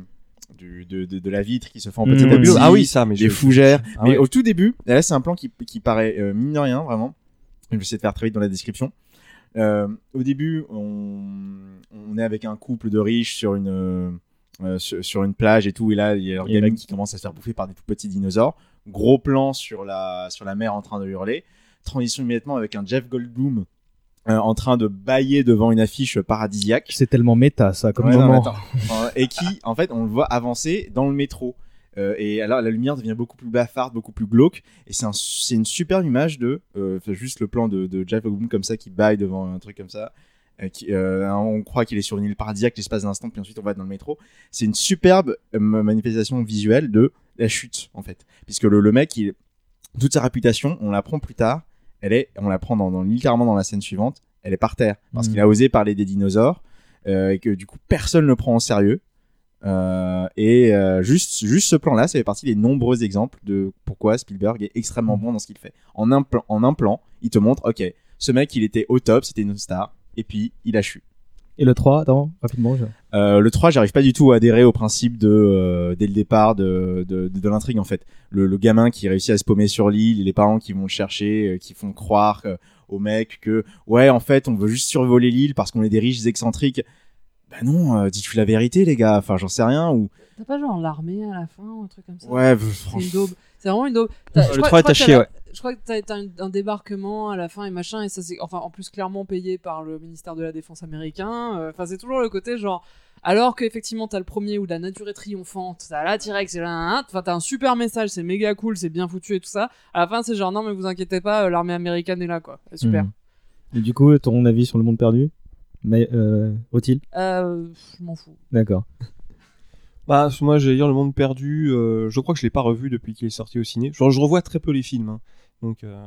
du de, de, de la vitre qui se fait en petit Mmh. Ah oui, ça, mais je- fougères. Ah mais ouais. au tout début, et là c'est un plan qui, qui paraît euh, mine de rien vraiment. Je vais essayer de faire très vite dans la description. Euh, au début, on, on est avec un couple de riches sur une euh, euh, sur, sur une plage et tout, et là il y a leur gamine qui commence à se faire bouffer par des tout petits dinosaures. Gros plan sur la sur la mer en train de hurler. Transition immédiatement avec un Jeff Goldblum en train de bailler devant une affiche paradisiaque. C'est tellement méta ça comme Ouais, moment. Euh, et qui, en fait, on le voit avancer dans le métro. Euh, et alors, la lumière devient beaucoup plus blafarde, beaucoup plus glauque. Et c'est un, c'est une superbe image de euh, juste le plan de, de Jeff Goldblum comme ça qui baille devant un truc comme ça. Euh, qui, euh, on croit qu'il est sur une île paradisiaque l'espace d'un instant, puis ensuite on va dans le métro. C'est une superbe euh, manifestation visuelle de la chute, en fait. Puisque le, le mec, il, toute sa réputation, on l'apprend plus tard. Elle est, on l'apprend dans, dans, littéralement dans la scène suivante. Elle est par terre parce Mhm. qu'il a osé parler des dinosaures euh, et que du coup personne ne le prend en sérieux. Euh, et euh, juste, juste ce plan-là, ça fait partie des nombreux exemples de pourquoi Spielberg est extrêmement bon dans ce qu'il fait. En un, plan, en un plan, il te montre, ok, ce mec, il était au top, c'était une star, et puis il a chu. Et le 3, attends, rapidement. je- Euh, le 3, j'arrive pas du tout à adhérer au principe de, euh, dès le départ de, de, de, de l'intrigue en fait. Le, le gamin qui réussit à se paumer sur l'île, les parents qui vont le chercher, euh, qui font croire euh, au mec que ouais en fait on veut juste survoler l'île parce qu'on est des riches excentriques. Bah non, euh, dis-tu la vérité les gars, enfin j'en sais rien ou T'as pas genre l'armée à la fin ou un truc comme ça? Ouais franchement. C'est vraiment une daube. Le crois- 3 je crois est la- ouais. Je crois que t'as un, un débarquement à la fin et machin, et ça c'est enfin en plus clairement payé par le ministère de la Défense américain. Euh, Enfin, c'est toujours le côté genre. Alors qu'effectivement, t'as le premier où la nature est triomphante, t'as la T-Rex et là, enfin, t'as un super message, c'est méga cool, c'est bien foutu et tout ça. À la fin, c'est genre, non, mais vous inquiétez pas, euh, l'armée américaine est là, quoi. C'est Super. Mhm. Et du coup, ton avis sur le monde perdu? Mais euh, Euh, je m'en fous. D'accord. Bah, moi, j'allais dire Le Monde Perdu, euh, je crois que je l'ai pas revu depuis qu'il est sorti au ciné. Genre, je revois très peu les films. hein. Donc, euh,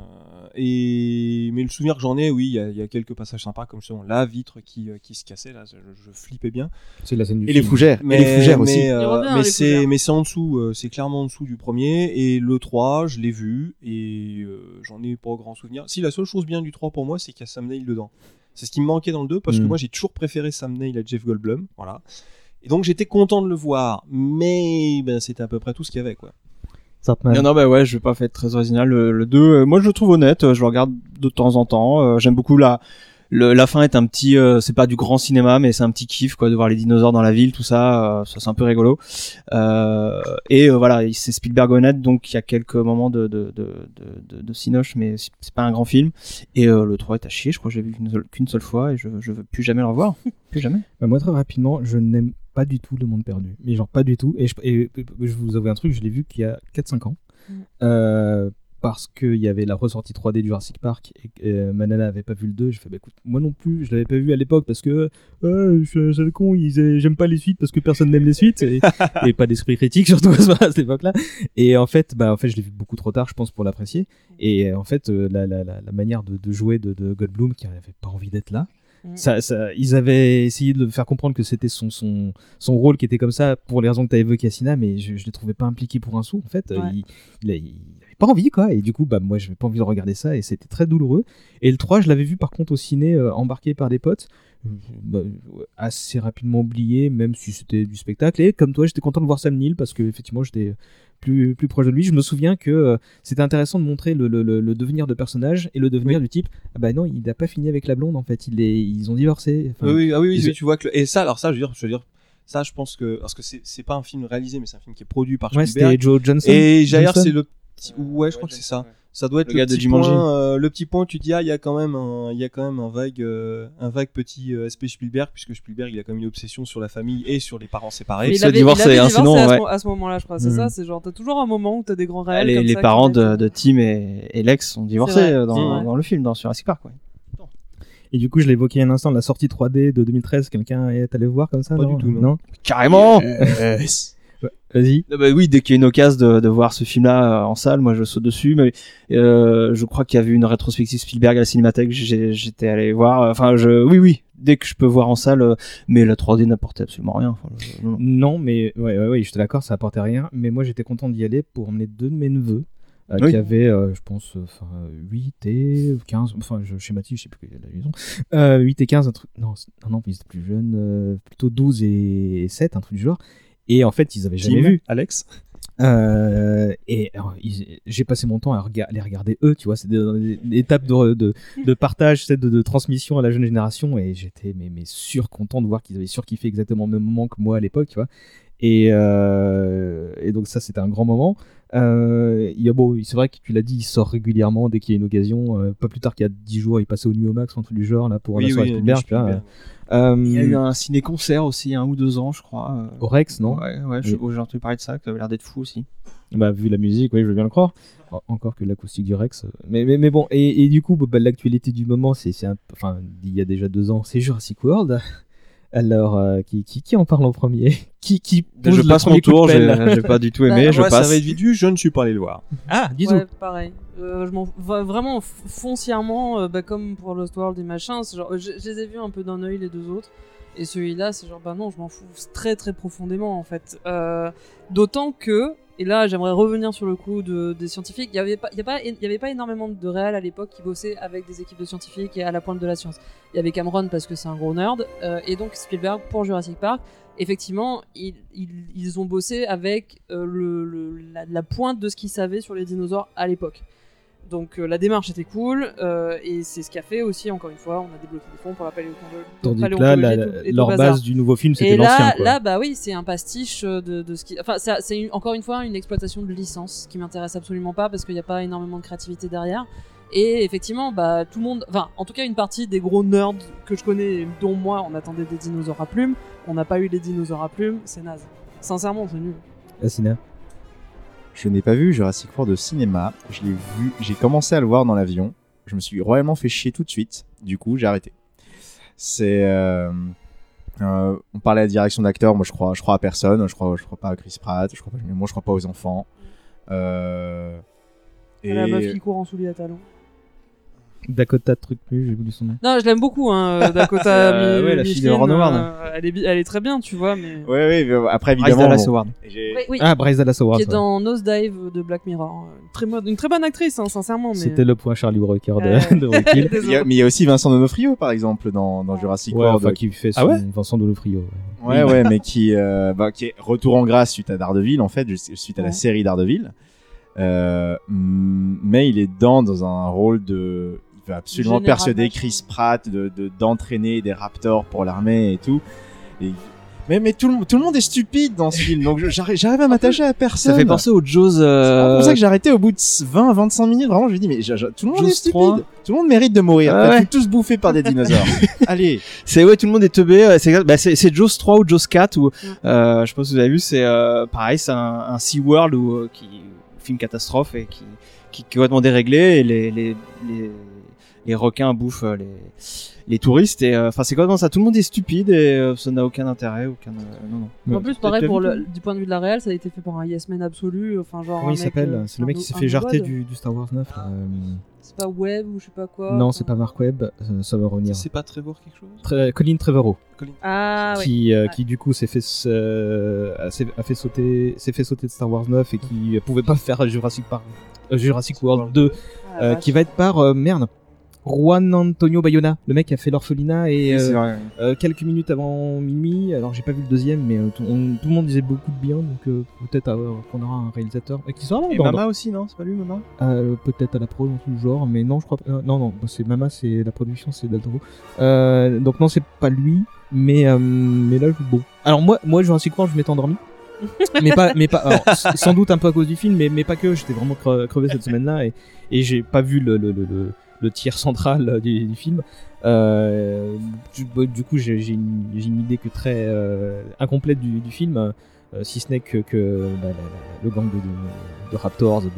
et... Mais le souvenir que j'en ai, oui, il y, a- il y a quelques passages sympas, comme justement la vitre qui, euh, qui se cassait, là, je, je flippais bien. C'est la scène du Et les film. fougères, Mais, et les fougères aussi. mais, euh, revient, mais les c'est mais c'est en dessous, euh, c'est clairement en dessous du premier. Et le 3, je l'ai vu, et euh, j'en ai pas grand souvenir. Si, la seule chose bien du 3 pour moi, c'est qu'il y a Sam Neill dedans. C'est ce qui me manquait dans le 2, parce que Mm. moi, j'ai toujours préféré Sam Neill à Jeff Goldblum. Voilà. Et donc, j'étais content de le voir, mais ben, c'était à peu près tout ce qu'il y avait, quoi. Sartman. Non, non, bah ouais, je vais pas faire très original. Le, le 2, euh, moi je le trouve honnête, euh, je le regarde de temps en temps. euh, J'aime beaucoup la, le, la fin est un petit, euh, c'est pas du grand cinéma, mais c'est un petit kiff quoi de voir les dinosaures dans la ville, tout ça, euh, ça c'est un peu rigolo. Euh, et euh, voilà, c'est Spielberg honnête, donc il y a quelques moments de de de de, de, de cinoche, mais c'est pas un grand film. Et euh, le 3 est à chier, je crois que j'ai vu qu'une seule, qu'une seule fois et je je veux plus jamais le revoir, plus jamais. Bah, moi, très rapidement, je n'aime pas du tout le monde perdu. Mais genre, pas du tout. Et je, et, je vous avoue un truc, je l'ai vu qu'il y a 4-5 ans. Mm. Euh, par parce qu'il y avait la ressortie 3D du Jurassic Park et que euh, ma nana avait pas vu le 2. Je fais bah écoute, moi non plus, je l'avais pas vu à l'époque parce que euh, je suis un sale con, j'aime pas les suites parce que personne n'aime les suites et, et pas d'esprit critique surtout à ce- à cette époque-là. Et en fait, bah en fait, je l'ai vu beaucoup trop tard, je pense, pour l'apprécier. Et en fait, euh, la, la, la, la manière de, de jouer de, de Goldblum qui avait pas envie d'être là. Mm. Ça, ça, ils avaient essayé de le faire comprendre que c'était son, son, son rôle qui était comme ça pour les raisons que tu as évoquées, Sina, mais je, je le trouvais pas impliqué pour un sou. En fait, Ouais. il, il, a- il avait pas envie, quoi. Et du coup, bah, moi, je n'avais pas envie de regarder ça et c'était très douloureux. Et le 3, je l'avais vu par contre au ciné, euh, embarqué par des potes. Bah, assez rapidement oublié, même si c'était du spectacle. Et comme toi, j'étais content de voir Sam Neill parce que effectivement, j'étais plus, plus proche de lui. Je me souviens que euh, c'était intéressant de montrer le, le, le, le devenir de personnage et le devenir du type. Ah bah non, il n'a pas fini avec la blonde en fait. Il est, ils ont divorcé. Enfin, oui, oui, ah oui, oui, ils- oui, tu vois que le- et ça alors ça je veux dire je veux dire ça je pense que parce que c'est c'est pas un film réalisé mais c'est un film qui est produit par Ouais, Spielberg Joe Johnson. et d'ailleurs Johnson c'est le petit ouais je crois que c'est ça ça doit être Le le, gars petit point euh, le petit point où tu dis ah il y a quand même un il y a quand même un vague euh, un vague petit euh, aspect Spielberg puisque Spielberg il a quand même une obsession sur la famille et sur les parents séparés Mais il se avait, divorcer, il avait hein, divorcé sinon, à, ce, ouais. mo- à ce moment-là, je crois. C'est ça, c'est genre, t'as toujours un moment où t'as des grands réels. les, comme les ça parents de, Tim et, et Lex sont divorcés euh, dans, le film, dans Jurassic Park. Ouais. Et du coup, je l'ai évoqué un instant, la sortie 3D de 2013. Quelqu'un est allé voir comme ça Pas non du tout, non. Carrément Vas-y. Ah bah oui, dès qu'il y a une occasion de, de voir ce film-là euh, en salle, moi je saute dessus. Mais euh, je crois qu'il y avait une rétrospective Spielberg à la Cinémathèque. J'étais allé voir. euh, Enfin, je, oui, oui. Dès que je peux voir en salle, mais la 3D n'apportait absolument rien. Enfin, je- non, mais ouais, ouais, ouais, j'étais d'accord, ça apportait rien. Mais moi, j'étais content d'y aller pour emmener deux de mes neveux. euh, Oui. qui avaient, euh, je pense, euh, enfin, 8 et 15, enfin, je schématise, je sais plus quelle est la maison. Euh, 8 et 15, un truc, non, non, non, ils étaient plus jeunes, euh, plutôt 12 et 7, un truc du genre. Et en fait, ils avaient jamais Tim, vu. Alex Euh, et j'ai passé mon temps à rega- les regarder eux, tu vois, c'est des, des- étapes de, de, de partage, de, de transmission à la jeune génération, et j'étais mais, mais sûr content de voir qu'ils avaient surkiffé exactement le même moment que moi à l'époque, tu vois. Et, euh, et donc ça, c'était un grand moment. Euh, il y a bon, c'est vrai que tu l'as dit, il sort régulièrement dès qu'il y a une occasion. Euh, pas plus tard qu'il y a 10 jours, il passait au au Max, un truc du genre là pour Oui, la soirée oui, Spielberg. Euh, Il y a eu un ciné-concert aussi, un ou deux ans, je crois. au Rex, non Ouais, ouais, Oui. j'ai entendu parler de ça, que ça avait l'air d'être fou aussi. Bah, vu la musique, oui, je veux bien le croire. En- Encore que l'acoustique du Rex. Mais, mais, mais bon, et, et du coup, bah, l'actualité du moment, c'est, enfin, il y a déjà deux ans, c'est Jurassic World. Alors, euh, qui, qui, qui en parle en premier Qui, qui pose je passe mon tour, j'ai pas du tout Bah, aimé, je Moi, passe. ça va être vite vu je ne suis pas allé le voir Ah, dis Ouais, pareil. Euh, je vraiment foncièrement, euh, bah, comme pour Lost World et machin, c'est genre, je, je les ai vus un peu d'un œil les deux autres. Et celui-là, c'est genre, bah non, je m'en fous très très profondément en fait. Euh, D'autant que, et là j'aimerais revenir sur le coup de, des scientifiques, il n'y avait, pas- avait pas énormément de réels à l'époque qui bossaient avec des équipes de scientifiques et à la pointe de la science. Il y avait Cameron parce que c'est un gros nerd, euh, et donc Spielberg pour Jurassic Park. Effectivement, ils, ont bossé avec euh, la, la pointe de ce qu'ils savaient sur les dinosaures à l'époque. Donc euh, la démarche était cool, euh, et c'est ce qu'a fait aussi, encore une fois, on a débloqué des fonds pour la paléontologie. Tandis que là, la- leur base du nouveau film, c'était l'ancien. là, bah oui, c'est un pastiche euh, de, de ce qui. Enfin, c'est encore une fois une exploitation de licence qui m'intéresse absolument pas parce qu'il n'y a pas énormément de créativité derrière. Et effectivement, bah tout le monde, enfin, en tout cas, une partie des gros nerds que je connais, dont moi, on attendait des dinosaures à plumes. On n'a pas eu les dinosaures à plumes, c'est naze. Sincèrement, c'est nul. Asina. Je n'ai pas vu Jurassic World au cinéma. Je l'ai vu, j'ai commencé à le voir dans l'avion. Je me suis royalement fait chier tout de suite. Du coup, j'ai arrêté. C'est, euh, euh, on parlait à la direction d'acteur. Moi, je crois, je crois à personne. Je crois, je crois pas à Chris Pratt. Je crois pas, moi, je crois pas aux enfants. Euh, et La meuf qui court en souliers à talons. Dakota truc plus, j'ai oublié son nom. Non, je l'aime beaucoup, hein, euh, Dakota. Euh, Mi- ouais, la fille de Ron Howard. euh, elle, est, elle est très bien, tu vois, mais. Ouais, ouais. mais Après, Bryce évidemment. Dallas bon, Howard. j'ai- Oui, oui. Ah, Bryce Dallas Howard. qui est ouais. dans Nosedive de Black Mirror. Une très, mo- une très bonne actrice, hein, sincèrement. Mais... C'était le point Charlie Walker de, Euh, de Rocky Hill. Il y a- Désolé. mais il y a aussi Vincent Donofrio, par exemple, dans, dans Jurassic Ouais, World. enfin, qui fait son Ah ouais Vincent Donofrio. ouais. Ouais, ouais, mais qui, euh, bah, qui est retour en grâce suite à Daredevil, en fait, suite à la Ouais. série Daredevil. Euh, mais il est dans, dans un rôle de. Veut absolument Général persuader. Chris Pratt de, de- d'entraîner des raptors pour l'armée et tout. Et- mais mais tout, le, tout le monde est stupide dans ce film, donc j'arrive, j'arrive à m'attacher à personne. Ça fait penser aux Jaws. C'est euh, pour ça que j'ai arrêté au bout de 20-25 minutes. Vraiment, je me dis, mais je- tout le monde Jaws est stupide. 3. Tout le monde mérite de mourir. Faites ouais. tous bouffer par des dinosaures. Allez. C'est ouais, tout le monde est teubé. C'est bah, c'est c'est Jaws 3 ou Jaws 4 ou euh, je sais pas si vous avez vu, c'est euh, pareil, c'est un, un Sea World où euh, qui film catastrophe et qui, qui, qui est complètement déréglé et les, les, les, les requins bouffent euh, les, les touristes et euh, enfin c'est complètement ça. Tout le monde est stupide et euh, ça n'a aucun intérêt, aucun euh, non non. En plus, pareil, pour le, du point de vue de la réelle, ça a été fait par un yes man absolu. Enfin, genre. Comment un il s'appelle euh, C'est le mec qui s'est fait jarter du, du Star Wars 9. là. Euh, C'est pas Web ou je sais pas quoi. non, enfin. c'est pas Mark Webb, euh, ça va revenir. C'est pas Trevor quelque chose? Tre- Colin Trevorrow. Ah qui, euh, Ouais. qui du coup s'est fait, euh, a, fait sauter, s'est fait sauter de Star Wars 9 et qui pouvait pas faire Jurassic Park, euh, Jurassic World 2, Ah, euh, qui va être par euh, merde. Juan Antonio Bayona, le mec qui a fait l'orphelinat et Oui, euh, vrai. euh, quelques minutes avant minuit. Alors j'ai pas vu le deuxième, mais euh, tout, on- tout le monde disait beaucoup de bien, donc euh, peut-être euh, qu'on aura un réalisateur et qui sera là. Et dans- Mama aussi non, c'est pas lui Mama? Euh, peut-être à la pro dans tout le genre, mais non, je crois pas. euh, non, non, bah, c'est Mama, c'est la production, c'est Del Toro. Euh, donc non, c'est pas lui, mais euh, mais là, je- bon. Alors moi, moi, Jurassic World, je m'étais endormi. mais pas, mais pas. alors, sans doute un peu à cause du film, mais mais pas que. J'étais vraiment cre- crevé cette semaine-là et et j'ai pas vu le le le, le, le tiers central euh, du, du film. Euh, du, bah, du coup, j'ai une, idée que très euh, incomplète du, du film, euh, si ce n'est que, que bah, la- la- le gang de, de, de Raptors. Bon.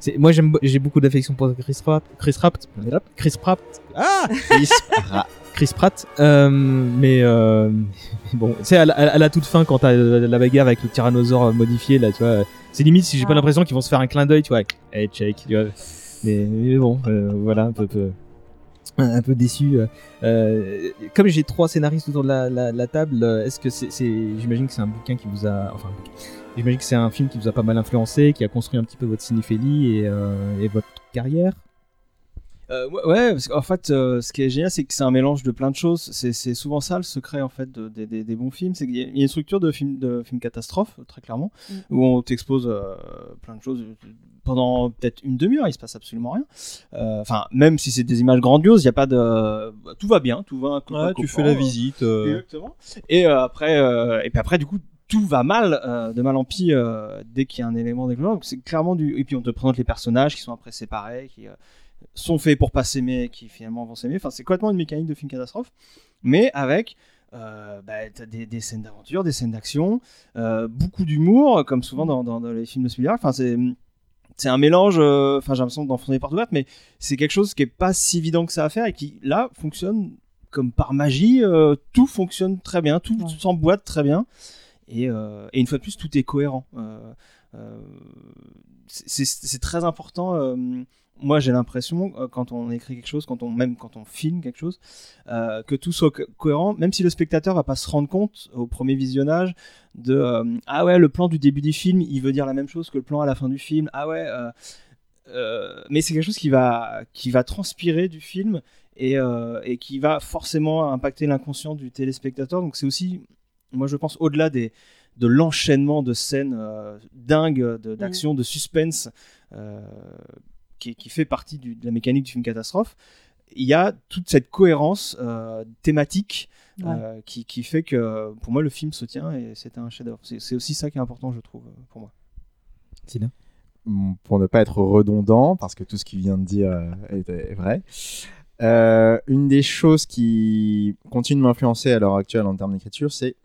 C'est- Moi, j'ai beaucoup d'affection pour Chris Pratt. Chris Pratt. Chris Pratt. Ah Chris Pratt. Chris Pratt. Euh, mais, euh, mais bon, tu sais, à, la- à la toute fin, quand t'as la la bagarre avec le tyrannosaure modifié, là, tu vois, c'est limite si j'ai pas l'impression qu'ils vont se faire un clin d'œil, tu vois. Hey, check, tu vois. Mais, mais bon, euh, voilà, un peu, peu- un, peu déçu. euh. Euh, comme j'ai trois scénaristes autour de la, la, la table, est-ce que c'est, c'est, j'imagine que c'est un bouquin qui vous a, enfin, j'imagine que c'est un film qui vous a pas mal influencé, qui a construit un petit peu votre cinéphilie et, euh, et votre carrière? Euh, ouais, parce qu'en fait, euh, ce qui est génial, c'est que c'est un mélange de plein de choses. C'est, c'est souvent ça le secret en fait de- des- bons films, c'est qu'il y a une structure de film de film catastrophe très clairement, Mm. où on t'expose euh, plein de choses pendant peut-être une demi-heure, il se passe absolument rien. Euh, Enfin, même si c'est des images grandioses, il y a pas de, tout va bien, tout va. Ouais, tu fais la visite. euh, Exactement. Et euh, après, euh, et puis après, du coup, tout va mal, euh, de mal en pis, euh, dès qu'il y a un élément déclencheur. C'est clairement du. Et puis on te présente les personnages qui sont après séparés, qui euh, sont faits pour pas s'aimer, qui finalement vont s'aimer. Enfin, c'est complètement une mécanique de film catastrophe, mais avec. Euh, bah, des, des scènes d'aventure, des scènes d'action, euh, beaucoup d'humour, comme souvent dans, dans- dans les films de Spielberg. Enfin, c'est c'est un mélange. euh, Enfin, j'ai l'impression d'enfoncer porte ouverte, mais c'est quelque chose qui est pas si évident que ça à faire et qui là fonctionne comme par magie. euh, tout fonctionne très bien, tout Ouais. s'emboîte très bien. Et, euh, et une fois de plus, tout est cohérent. Euh, c'est très important. Moi, j'ai l'impression, euh, quand on écrit quelque chose, quand on, même quand on filme quelque chose, euh, que tout soit co- cohérent, même si le spectateur va pas se rendre compte au premier visionnage de euh, ah ouais, le plan du début du film, il veut dire la même chose que le plan à la fin du film. Ah ouais. euh, mais c'est quelque chose qui va, qui va transpirer du film et, et qui va forcément impacter l'inconscient du téléspectateur. Donc c'est aussi, moi je pense, au-delà des, de l'enchaînement de scènes dingues, de- d'action, de suspense, qui, qui fait partie du- de la mécanique du film catastrophe, il y a toute cette cohérence euh, thématique euh, qui, qui fait que pour moi le film se tient et c'était un chef-d'œuvre. C'est c'est aussi ça qui est important, je trouve, pour moi. Sina Mm, pour ne pas être redondant, parce que tout ce qu'il vient de dire euh, est, est vrai. Euh, une des choses qui continue de m'influencer à l'heure actuelle en termes d'écriture, c'est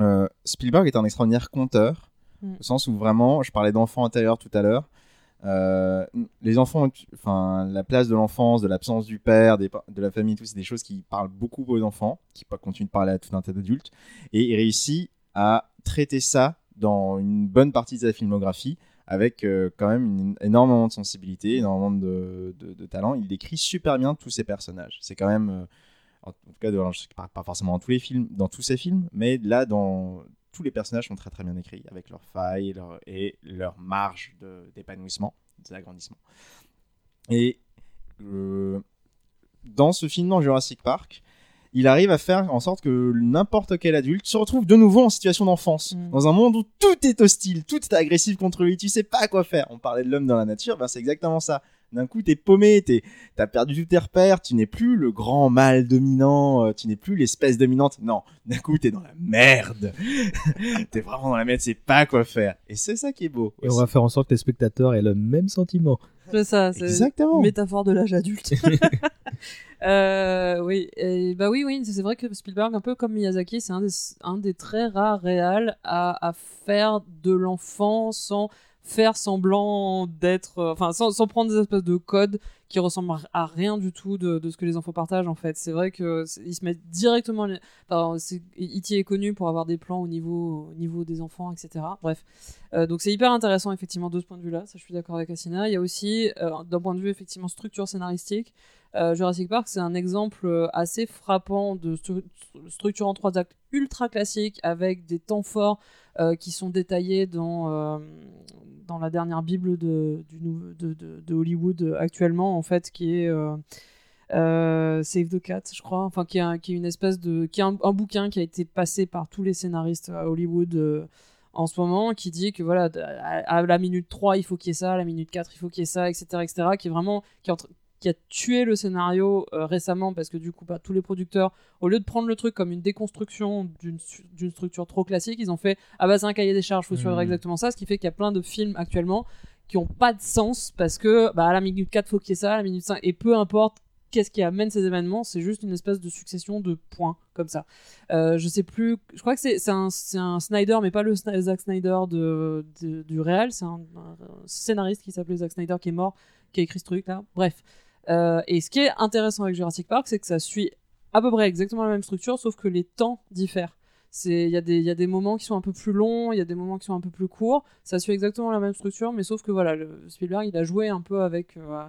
euh, Spielberg est un extraordinaire conteur, Mm. au sens où vraiment, je parlais d'enfants intérieurs tout à l'heure. Euh, les enfants, enfin la place de l'enfance, de l'absence du père, des de la famille, tout c'est des choses qui parlent beaucoup aux enfants, qui continuent de parler à tout un tas d'adultes, et il réussit à traiter ça dans une bonne partie de sa filmographie avec euh, quand même une, énormément de sensibilité, énormément de, de- de talent. Il décrit super bien tous ses personnages. C'est quand même, euh, en tout cas, pas, pas forcément dans tous les films, dans tous ses films, mais là, dans tous les personnages sont très très bien écrits, avec leurs failles et leur marge d'épanouissement, d'agrandissement. Et euh, dans ce film, dans Jurassic Park, il arrive à faire en sorte que n'importe quel adulte se retrouve de nouveau en situation d'enfance. Mm. Dans un monde où tout est hostile, tout est agressif contre lui, tu sais pas quoi faire. On parlait de l'homme dans la nature, ben c'est exactement ça. D'un coup, t'es paumé, t'es, t'as perdu tous tes repères, tu n'es plus le grand mâle dominant, euh, tu n'es plus l'espèce dominante. Non, d'un coup, t'es dans la merde. t'es vraiment dans la merde, tu sais pas quoi faire. Et c'est ça qui est beau. Et on va faire en sorte que les spectateurs aient le même sentiment. C'est ça, c'est Exactement. une métaphore de l'âge adulte. Euh, oui, et bah oui, oui, c'est vrai que Spielberg, un peu comme Miyazaki, c'est un des, un des très rares réals à, à faire de l'enfant sans faire semblant d'être, euh, enfin, sans, sans prendre des espèces de codes qui ressemblent à rien du tout de, de ce que les enfants partagent en fait. C'est vrai que ils se mettent directement. Enfin, E.T. est connu pour avoir des plans au niveau, au niveau des enfants, etc. Bref, Euh, donc c'est hyper intéressant effectivement de ce point de vue-là. Ça, je suis d'accord avec Assina. Il y a aussi, euh, d'un point de vue effectivement structure scénaristique, euh, Jurassic Park, c'est un exemple euh, assez frappant de stru- structure en trois actes ultra classique avec des temps forts euh, qui sont détaillés dans, dans la dernière Bible de, du Hollywood actuellement, en fait, qui est Save the Cat, je crois, enfin, qui est, un- qui est une espèce de. qui est un, bouquin qui a été passé par tous les scénaristes à Hollywood. en ce moment, qui dit que voilà, à, la minute 3, il faut qu'il y ait ça, à la minute 4, il faut qu'il y ait ça, etc., etc., qui est vraiment, qui est en train- qui a tué le scénario euh, récemment parce que du coup bah, tous les producteurs au lieu de prendre le truc comme une déconstruction d'une structure trop classique ils ont fait ah bah c'est un cahier des charges faut suivre Mhm. exactement ça ce qui fait qu'il y a plein de films actuellement qui ont pas de sens parce que bah, à la minute 4 faut qu'il y ait ça à la minute 5 et peu importe qu'est-ce qui amène ces événements c'est juste une espèce de succession de points comme ça. Euh, je sais plus je crois que c'est un, un Snyder mais pas le Sna- Zack Snyder de, de- du réel c'est un, un scénariste qui s'appelait Zack Snyder qui est mort qui a écrit ce truc là bref euh, et ce qui est intéressant avec Jurassic Park, c'est que ça suit à peu près exactement la même structure, sauf que les temps diffèrent. Il y, a des- il y a des moments qui sont un peu plus longs, il y a des moments qui sont un peu plus courts. Ça suit exactement la même structure, mais sauf que voilà, Spielberg, il a joué un peu avec, euh,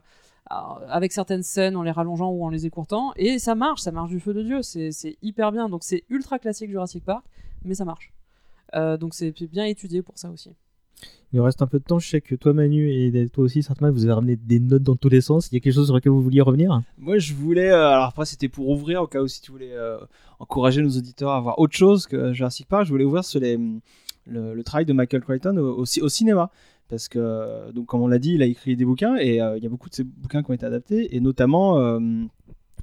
avec certaines scènes en les rallongeant ou en les écourtant, et ça marche, ça marche du feu de Dieu, c'est c'est hyper bien. Donc c'est ultra classique Jurassic Park, mais ça marche. Euh, donc c'est bien étudié pour ça aussi. Il nous reste un peu de temps. Je sais que toi, Manu, et toi aussi, certainement, vous avez ramené des notes dans tous les sens. Il y a quelque chose sur lequel vous vouliez revenir? Moi, je voulais. euh, alors après, c'était pour ouvrir au cas où si tu voulais euh, encourager nos auditeurs à voir autre chose que Jurassic Park. Je voulais ouvrir sur les, le, le travail de Michael Crichton au, au, ci- au cinéma. Parce que, donc, comme on l'a dit, il a écrit des bouquins et euh, il y a beaucoup de ces bouquins qui ont été adaptés. Et notamment, euh,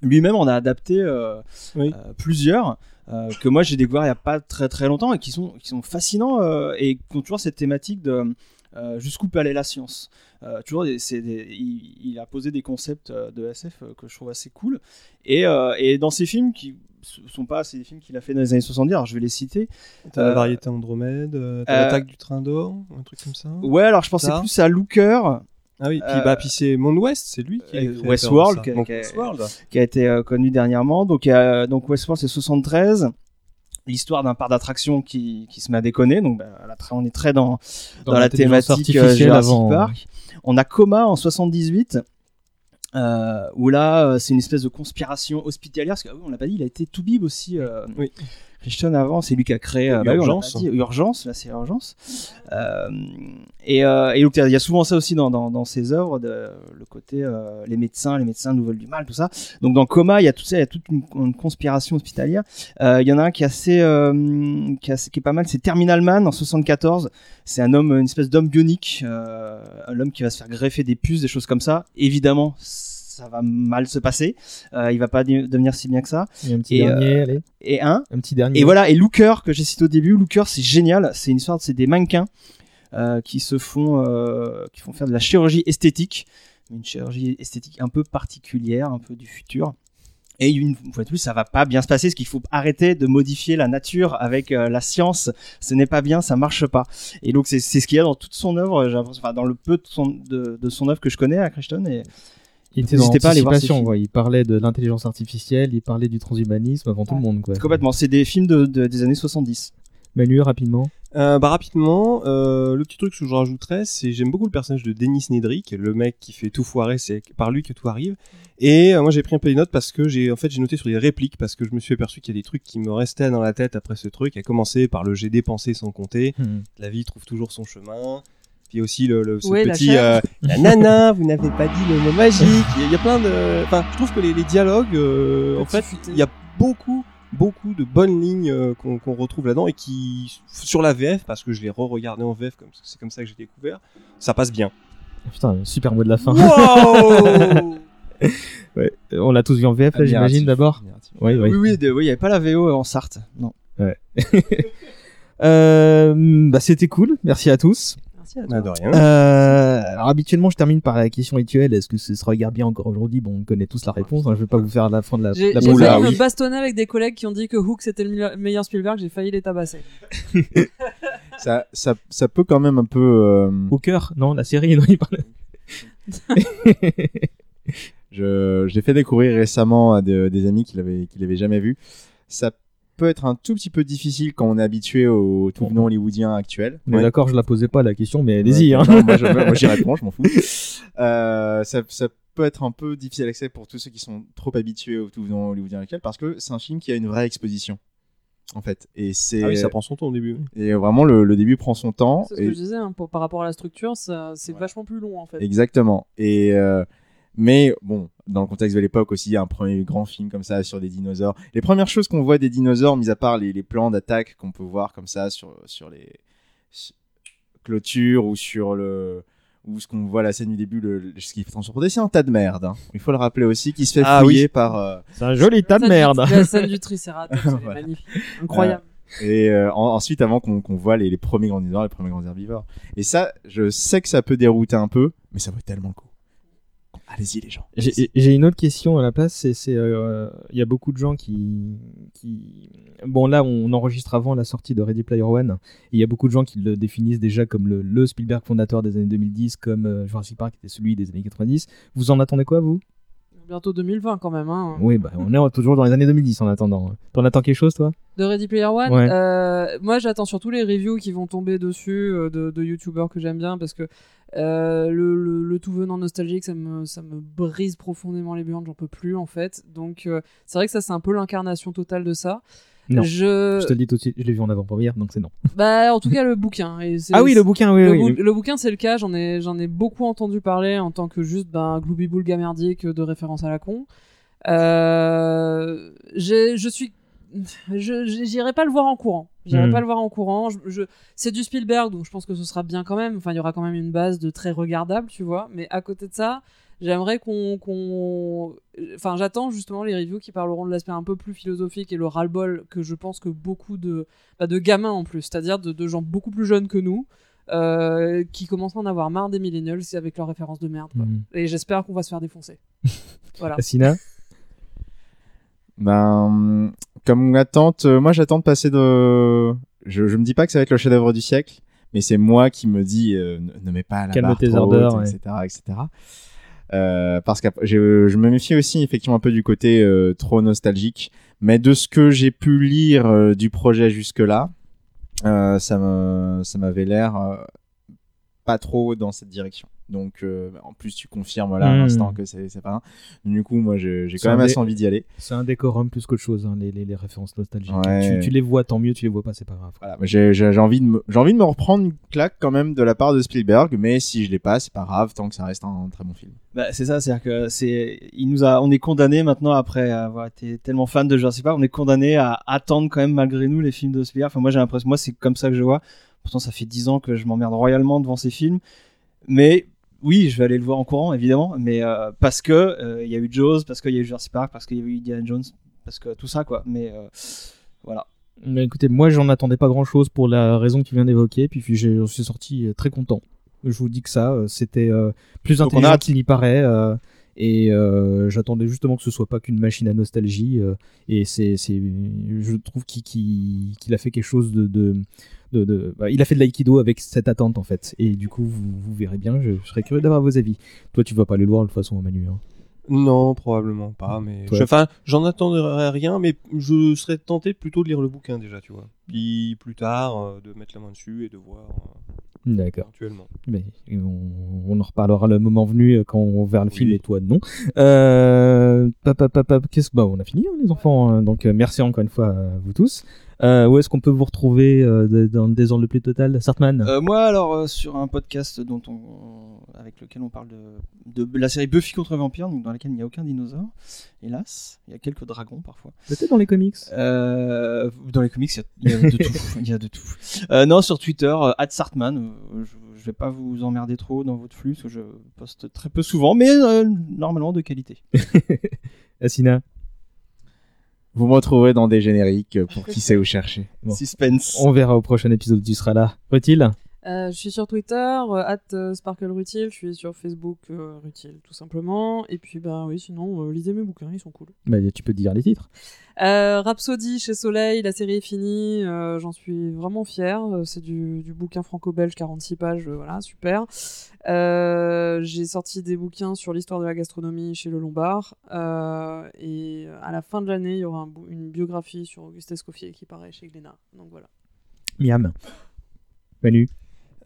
lui-même en a adapté euh, Oui. euh, plusieurs. Euh, que moi j'ai découvert il y a pas très très longtemps et qui sont, qui sont fascinants euh, et qui ont toujours cette thématique de euh, jusqu'où peut aller la science. Euh, toujours, des- c'est des- il, il a posé des concepts de SF que je trouve assez cool. Et, et dans ces films qui s- sont pas c'est des films qu'il a fait dans les années 70, alors je vais les citer. T'as la variété Andromède, t'as l'attaque du train d'or, un truc comme ça. Ouais, alors je pensais Ça. plus à Looker. Ah oui, puis, Euh, bah, puis c'est Monde Ouest, c'est lui qui est euh, Westworld, qui qui a- Westworld. qui a été euh, connu dernièrement. Donc, euh, donc Westworld, c'est 73. L'histoire d'un parc d'attractions qui, qui se met à déconner. Donc, bah, on est très dans, dans, la thématique Jurassic avant. Park. On a Coma en 78. euh, où là, euh, c'est une espèce de conspiration hospitalière. Parce que, ah oui, l'a pas dit, il a été Toubib aussi. Euh, Oui. Crichton avant, c'est lui qui a créé euh, bah Urgence. dit, Urgence, là c'est Urgence. Euh, et, euh, et donc il y a souvent ça aussi dans, dans, dans ses œuvres, de, le côté euh, les médecins, les médecins nous veulent du mal, tout ça. Donc dans Coma, il y a tout ça, il y a toute une, une conspiration hospitalière. Il y en a un qui est assez, qui, est assez- qui est pas mal, c'est Terminal Man en 74. C'est un homme, une espèce d'homme bionique, euh, un homme qui va se faire greffer des puces, des choses comme ça. Évidemment, ça va mal se passer. Euh, il va pas de- devenir si bien que ça. Et un petit Et, dernier, euh, allez. Et un. Un petit dernier. Et voilà, et Looker, que j'ai cité au début, Looker, c'est génial. C'est une histoire, c'est des mannequins euh, qui se font, euh, qui font faire de la chirurgie esthétique, une chirurgie esthétique un peu particulière, un peu du futur. Et une fois de plus, ça va pas bien se passer, parce qu'il faut arrêter de modifier la nature avec euh, la science. Ce n'est pas bien, ça marche pas. Et donc c'est ce qu'il y a dans toute son œuvre, enfin dans le peu de son, de, de son œuvre que je connais à Crichton. Et Il était dans n'hésitez pas à aller voir. Il parlait de l'intelligence artificielle, il parlait du transhumanisme avant tout le monde, quoi. Complètement, c'est des films de, de- des années 70. Manu, rapidement. Euh, bah rapidement, euh, le petit truc que je rajouterais, c'est j'aime beaucoup le personnage de Denis Nedrick, le mec qui fait tout foirer, c'est par lui que tout arrive. Et euh, moi j'ai pris un peu les notes parce que j'ai en fait j'ai noté sur les répliques parce que je me suis aperçu qu'il y a des trucs qui me restaient dans la tête après ce truc, à commencer par le j'ai dépensé sans compter, Hmm. la vie trouve toujours son chemin. Puis aussi le, le- ce Ouais, la petit euh, la nana, vous n'avez pas dit le mot magique. Il y a plein de, enfin, je trouve que les, les dialogues, euh, en fait, il y a beaucoup, beaucoup de bonnes lignes euh, qu'on retrouve là-dedans et qui, sur la VF, parce que je l'ai re-regardé en VF, comme c'est comme ça que j'ai découvert, ça passe bien. Putain, super mot de la fin. Wow Ouais. On l'a tous vu en VF, là, j'imagine, d'abord. Oui, oui. Oui, oui, de- oui, il n'y avait pas la VO en Sarthe. Non. Euh, bah, c'était cool. Merci à tous. Merci à Bah, toi. de rien. Euh, alors habituellement, je termine par la question rituelle. Est-ce que ce se regarde bien encore aujourd'hui? Bon, on connaît tous la réponse. hein, Je vais pas vous faire la fin de la. J'ai failli oui. me bastonner avec des collègues qui ont dit que Hook c'était le meilleur- meilleur Spielberg, j'ai failli les tabasser. ça, ça, ça peut quand même un peu. euh, Hooker, non, la série, non, il parle. je je l'ai fait découvrir récemment à de- des amis qui l'avaient qui l'avaient jamais vu. Ça peut être un tout petit peu difficile quand on est habitué au tout venant hollywoodien actuel. On est d'accord, je la posais pas la question, mais allez-y. Ouais, hein. moi, j'y réponds, je m'en fous. Euh, ça, ça peut être un peu difficile d'accès pour tous ceux qui sont trop habitués au tout venant hollywoodien actuel parce que c'est un film qui a une vraie exposition. En fait, et c'est Ah oui, ça prend son temps au début. et vraiment le, le début prend son temps. C'est ce et- que je disais, hein, pour- par rapport à la structure, c'est vachement plus long en fait. Exactement. Et euh, mais bon, dans le contexte de l'époque aussi, un premier grand film comme ça sur des dinosaures. Les premières choses qu'on voit des dinosaures, mis à part les, les plans d'attaque qu'on peut voir comme ça sur sur les sur- clôtures ou sur le ou ce qu'on voit à la scène du début, le, ce qui fait transporter, c'est un tas de merde. hein. Il faut le rappeler aussi, qui se fait Ah oui. fouiller par. euh, C'est un joli tas de merde. du- La scène du Triceratops, est Voilà. magnifique. Incroyable. Et euh, en- ensuite, avant qu'on qu'on voit les, les premiers grands dinosaures, les premiers grands herbivores. Et ça, je sais que ça peut dérouter un peu, mais ça vaut tellement le coup. Allez-y, les gens. J'ai j'ai une autre question à la place. C'est, euh, il y a beaucoup de gens qui, qui, bon là, on enregistre avant la sortie de Ready Player One. Il y a beaucoup de gens qui le définissent déjà comme le, le Spielberg fondateur des années 2010, comme euh, Jurassic Park était celui des années 90. Vous en attendez quoi, vous? Bientôt 2020 quand même. Hein. Oui, bah, on est toujours dans les années 2010 en attendant. T'en attends quelque chose, toi? De Ready Player One, Ouais. euh, moi j'attends surtout les reviews qui vont tomber dessus euh, de, de youtubeurs que j'aime bien parce que euh, le, le- le tout venant nostalgique ça me, ça me brise profondément les burnes, j'en peux plus en fait. Donc c'est vrai que ça c'est un peu l'incarnation totale de ça. Non. Je... Je te le dis tout de suite, je l'ai vu en avant-première, donc c'est non. Bah, en tout cas, le bouquin. Et Ah oui, le bouquin, oui, le, oui, bou- oui. le bouquin, c'est le cas. J'en ai, j'en ai beaucoup entendu parler en tant que juste ben, gloubi-boule gamerdique de référence à la con. Euh, je suis. J'irai pas le voir en courant. J'irai Mhm. pas le voir en courant. Je, je- c'est du Spielberg, donc je pense que ce sera bien quand même. Enfin, il y aura quand même une base de très regardable, tu vois. Mais à côté de ça, j'aimerais qu'on, qu'on- enfin, j'attends justement les reviews qui parleront de l'aspect un peu plus philosophique et le ras-le-bol que je pense que beaucoup de, bah, de gamins en plus, c'est-à-dire de, de gens beaucoup plus jeunes que nous. euh, qui commencent à en avoir marre des millennials avec leurs références de merde. quoi. Mhm. Et j'espère qu'on va se faire défoncer. voilà. Assina Ben, comme attente, euh, moi j'attends de passer de. Je, je me dis pas que ça va être le chef-d'œuvre du siècle, mais c'est moi qui me dis euh, ne, ne mets pas la Calme barre tes trop ardeurs, haute, ouais. etc., etc. Euh, parce que je, me méfie aussi effectivement un peu du côté euh, trop nostalgique, mais de ce que j'ai pu lire euh, du projet jusque-là, euh, ça me, ça m'avait l'air pas trop dans cette direction. Donc, euh, en plus, tu confirmes là à Mm. l'instant que c'est c'est pas un. Du coup, moi, j'ai quand même assez envie d'y aller. C'est un décorum plus qu'autre chose, hein, les, les, les références nostalgiques. Ouais. Tu, tu les vois, tant mieux, tu les vois pas, c'est pas grave. Voilà, j'ai envie de me, j'ai envie de me reprendre une claque quand même de la part de Spielberg, mais si je l'ai pas, c'est pas grave tant que ça reste un, très bon film. Bah, c'est ça, c'est-à-dire que c'est, il nous a, on est condamné maintenant après avoir été tellement fan de Jurassic Park, on est condamné à attendre quand même malgré nous les films de Spielberg. Enfin, moi j'ai l'impression, moi c'est comme ça que je vois. Pourtant, ça fait 10 ans que je m'emmerde royalement devant ces films, mais oui, je vais aller le voir en courant évidemment, mais euh, parce que euh, il y a eu Jaws, parce qu'il y a eu Jurassic Park, parce qu'il y a eu Indiana Jones, parce que tout ça quoi. Mais euh, voilà. Mais écoutez, moi j'en attendais pas grand chose pour la raison que tu viens d'évoquer, puis, puis j'en suis sorti très content. Je vous dis que ça, c'était plus Donc, intelligent qu'il n'y paraît, et euh, j'attendais justement que ce soit pas qu'une machine à nostalgie, euh, et c'est, c'est, je trouve qu'il, a fait quelque chose de, de, de, de- bah, il a fait de l'aïkido avec cette attente en fait, et du coup vous, vous verrez bien, je, je serais curieux d'avoir vos avis. Toi tu vas pas aller le voir de toute façon Manu. Hein. Non, probablement pas, mais? enfin, j'en attendrai rien, mais je serais tenté plutôt de lire le bouquin déjà, tu vois. Puis plus tard, euh, de mettre la main dessus et de voir D'accord. Mais on, on en reparlera le moment venu euh, quand on verra le film et toi non. Euh, qu'est-ce bah on a fini hein, les enfants. hein. donc euh, merci encore une fois à vous tous. Euh, où est-ce qu'on peut vous retrouver euh, de- dans le désordre le plus total, Sartman? Euh, moi, alors, sur un podcast dont on, avec lequel on parle de, de la série Buffy contre Vampire, donc dans laquelle il n'y a aucun dinosaure, hélas. Il y a quelques dragons parfois. Peut-être dans les comics? Dans les comics, il y a, de tout. Il y a de tout. Non, sur Twitter, @sartman. je, je vais pas vous emmerder trop dans votre flux, parce que je poste très peu souvent, mais normalement de qualité. Asina. Vous me retrouverez dans des génériques pour qui sait où chercher. Bon. Suspense. On verra au prochain épisode, tu seras là. Faut-il? Euh, je suis sur Twitter, euh, at euh, SparkleRutil, je suis sur Facebook euh, Rutil, tout simplement. Et puis, bah oui, sinon, euh, lisez mes bouquins, ils sont cool. Bah, tu peux dire les titres. Rhapsody chez Soleil, la série est finie, j'en suis vraiment fier. Euh, C'est du, du bouquin franco-belge, 46 pages, voilà, super. J'ai sorti des bouquins sur l'histoire de la gastronomie chez Le Lombard. Et à la fin de l'année, il y aura un une biographie sur Auguste Escoffier qui paraît chez Glénat. Donc voilà. Miam. Manu.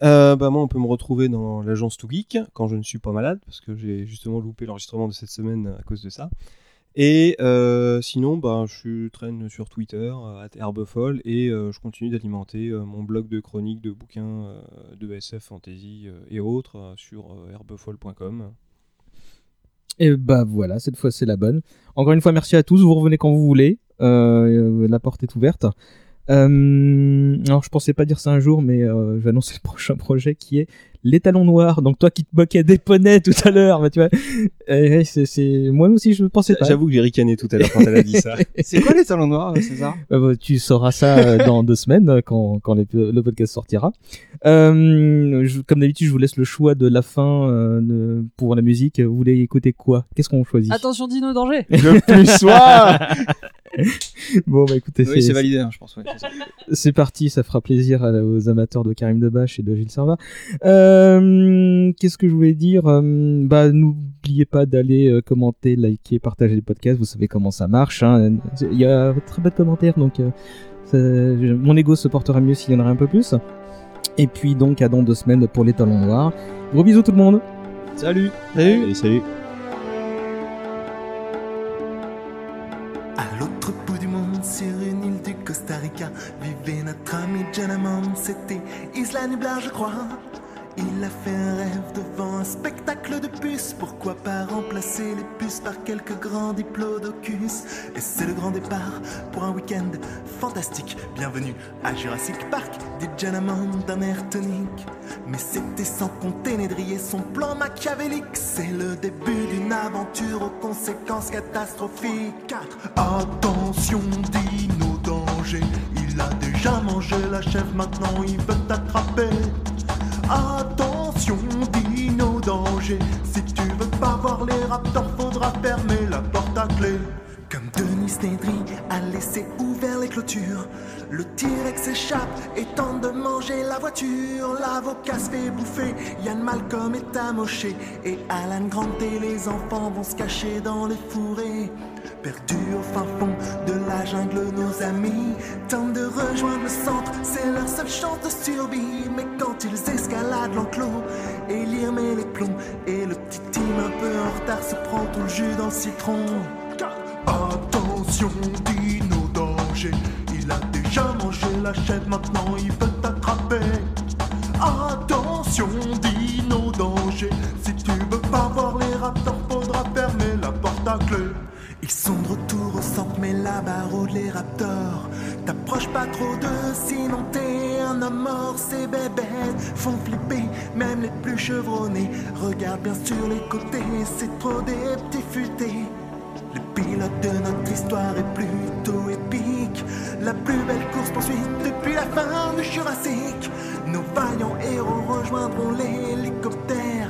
Euh, bah moi, on peut me retrouver dans l'agence Too Geek quand je ne suis pas malade, parce que j'ai justement loupé l'enregistrement de cette semaine à cause de ça. Et euh, sinon, bah, je traîne sur Twitter, à Herbefoll, et euh, je continue d'alimenter euh, mon blog de chroniques de bouquins euh, de SF, fantasy euh, et autres euh, sur euh, herbefoll.com. Et bah voilà, cette fois c'est la bonne. Encore une fois, merci à tous. Vous revenez quand vous voulez. Euh, la porte est ouverte. Euh, alors je pensais pas dire ça un jour, mais euh, je vais annoncer le prochain projet qui est les talons noirs. Donc toi qui te moquais des poneys tout à l'heure, bah tu vois, euh, c'est, c'est moi aussi je pensais pas. J'avoue que j'ai ricané tout à l'heure quand elle a dit ça. C'est quoi les talons noirs, César? Euh, bah, tu sauras ça euh, dans deux semaines euh, quand, quand les- le podcast sortira. Euh, je- comme d'habitude, je vous laisse le choix de la fin euh, de- pour la musique. Vous voulez écouter quoi? Qu'est-ce qu'on choisit? Attention, Dino, danger Le plus soir Bon bah écoutez, Oui, c'est validé, hein, je pense. ouais, c'est parti, ça fera plaisir à- aux amateurs de Karim Debache et de Gilles Serva. Euh, Qu'est-ce que je voulais dire? Euh, Bah n'oubliez pas d'aller euh, commenter, liker, partager les podcasts. Vous savez comment ça marche. hein. Il y a très peu de commentaires, donc euh, ça- mon ego se portera mieux s'il y en aurait un peu plus. Et puis donc à dans deux semaines pour les talons noirs. Gros bisous tout le monde. Salut. Salut. salut. À l'autre bout du monde, sur une île du Costa Rica, vivait notre ami Janamon, c'était Isla Nublar, je crois. Il a fait un rêve devant un spectacle de puces. Pourquoi pas remplacer les puces par quelques grands diplodocus Et c'est le grand départ pour un week-end fantastique. Bienvenue à Jurassic Park, dit Janamon d'un air tonique. Mais c'était sans compter Nédrier son plan machiavélique. C'est le début d'une aventure aux conséquences catastrophiques. Attention, dino danger. Il a déjà mangé la chèvre, maintenant il veut t'attraper. Attention, dino danger. Si tu veux pas voir les raptors, faudra fermer la porte à clé. Comme Denis Nedry a laissé ouvert les clôtures, le T-Rex s'échappe et tente de manger la voiture. L'avocat se fait bouffer, Yann Malcolm est amoché et Alan Grant et les enfants vont se cacher dans les fourrés. Perdus au fin fond de la jungle, nos amis tentent de rejoindre le centre, c'est leur seule chance de survie. Mais quand ils escaladent l'enclos, Elir met les plombs et le petit team un peu en retard se prend tout le jus dans le citron. Attention, dino danger, il a déjà mangé la chèvre, maintenant il veut t'attraper. Attention, dino danger, si tu veux pas voir les raptors, faudra fermer la porte à clé. Ils sont de retour au centre, mais là-bas rôdent les raptors. T'approches pas trop d'eux, sinon t'es un homme mort. Ces bébés font flipper, même les plus chevronnés. Regarde bien sur les côtés, c'est trop des petits futés. Le pilote de notre histoire est plutôt épique. La plus belle course poursuite depuis la fin du Jurassique. Nos vaillants héros rejoindront l'hélicoptère,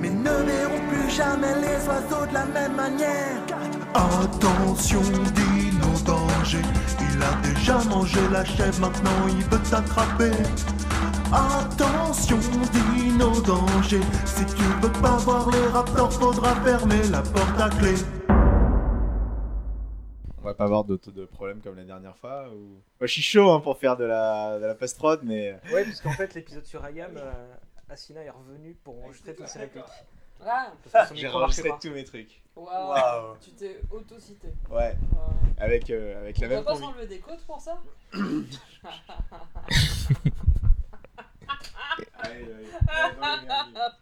mais ne verront plus jamais les oiseaux de la même manière. Attention, dino danger. Il a déjà mangé la chèvre, maintenant il veut t'attraper. Attention, dino danger. Si tu veux pas voir les raptors, faudra fermer la porte à clé. On va pas avoir de, de problème comme la dernière fois ou... Moi, je suis chaud hein, pour faire de la, de la post-prod, mais... Ouais, parce qu'en fait, l'épisode sur Ayam, euh, Asina est revenu pour enregistrer toutes ses répliques. Ah. Parce que son J'ai enregistré tous mes trucs. Waouh. Waouh. Tu t'es auto-cité. Ouais. Avec, euh, avec la On même va pas s'enlever des côtes pour ça? Allez, allez.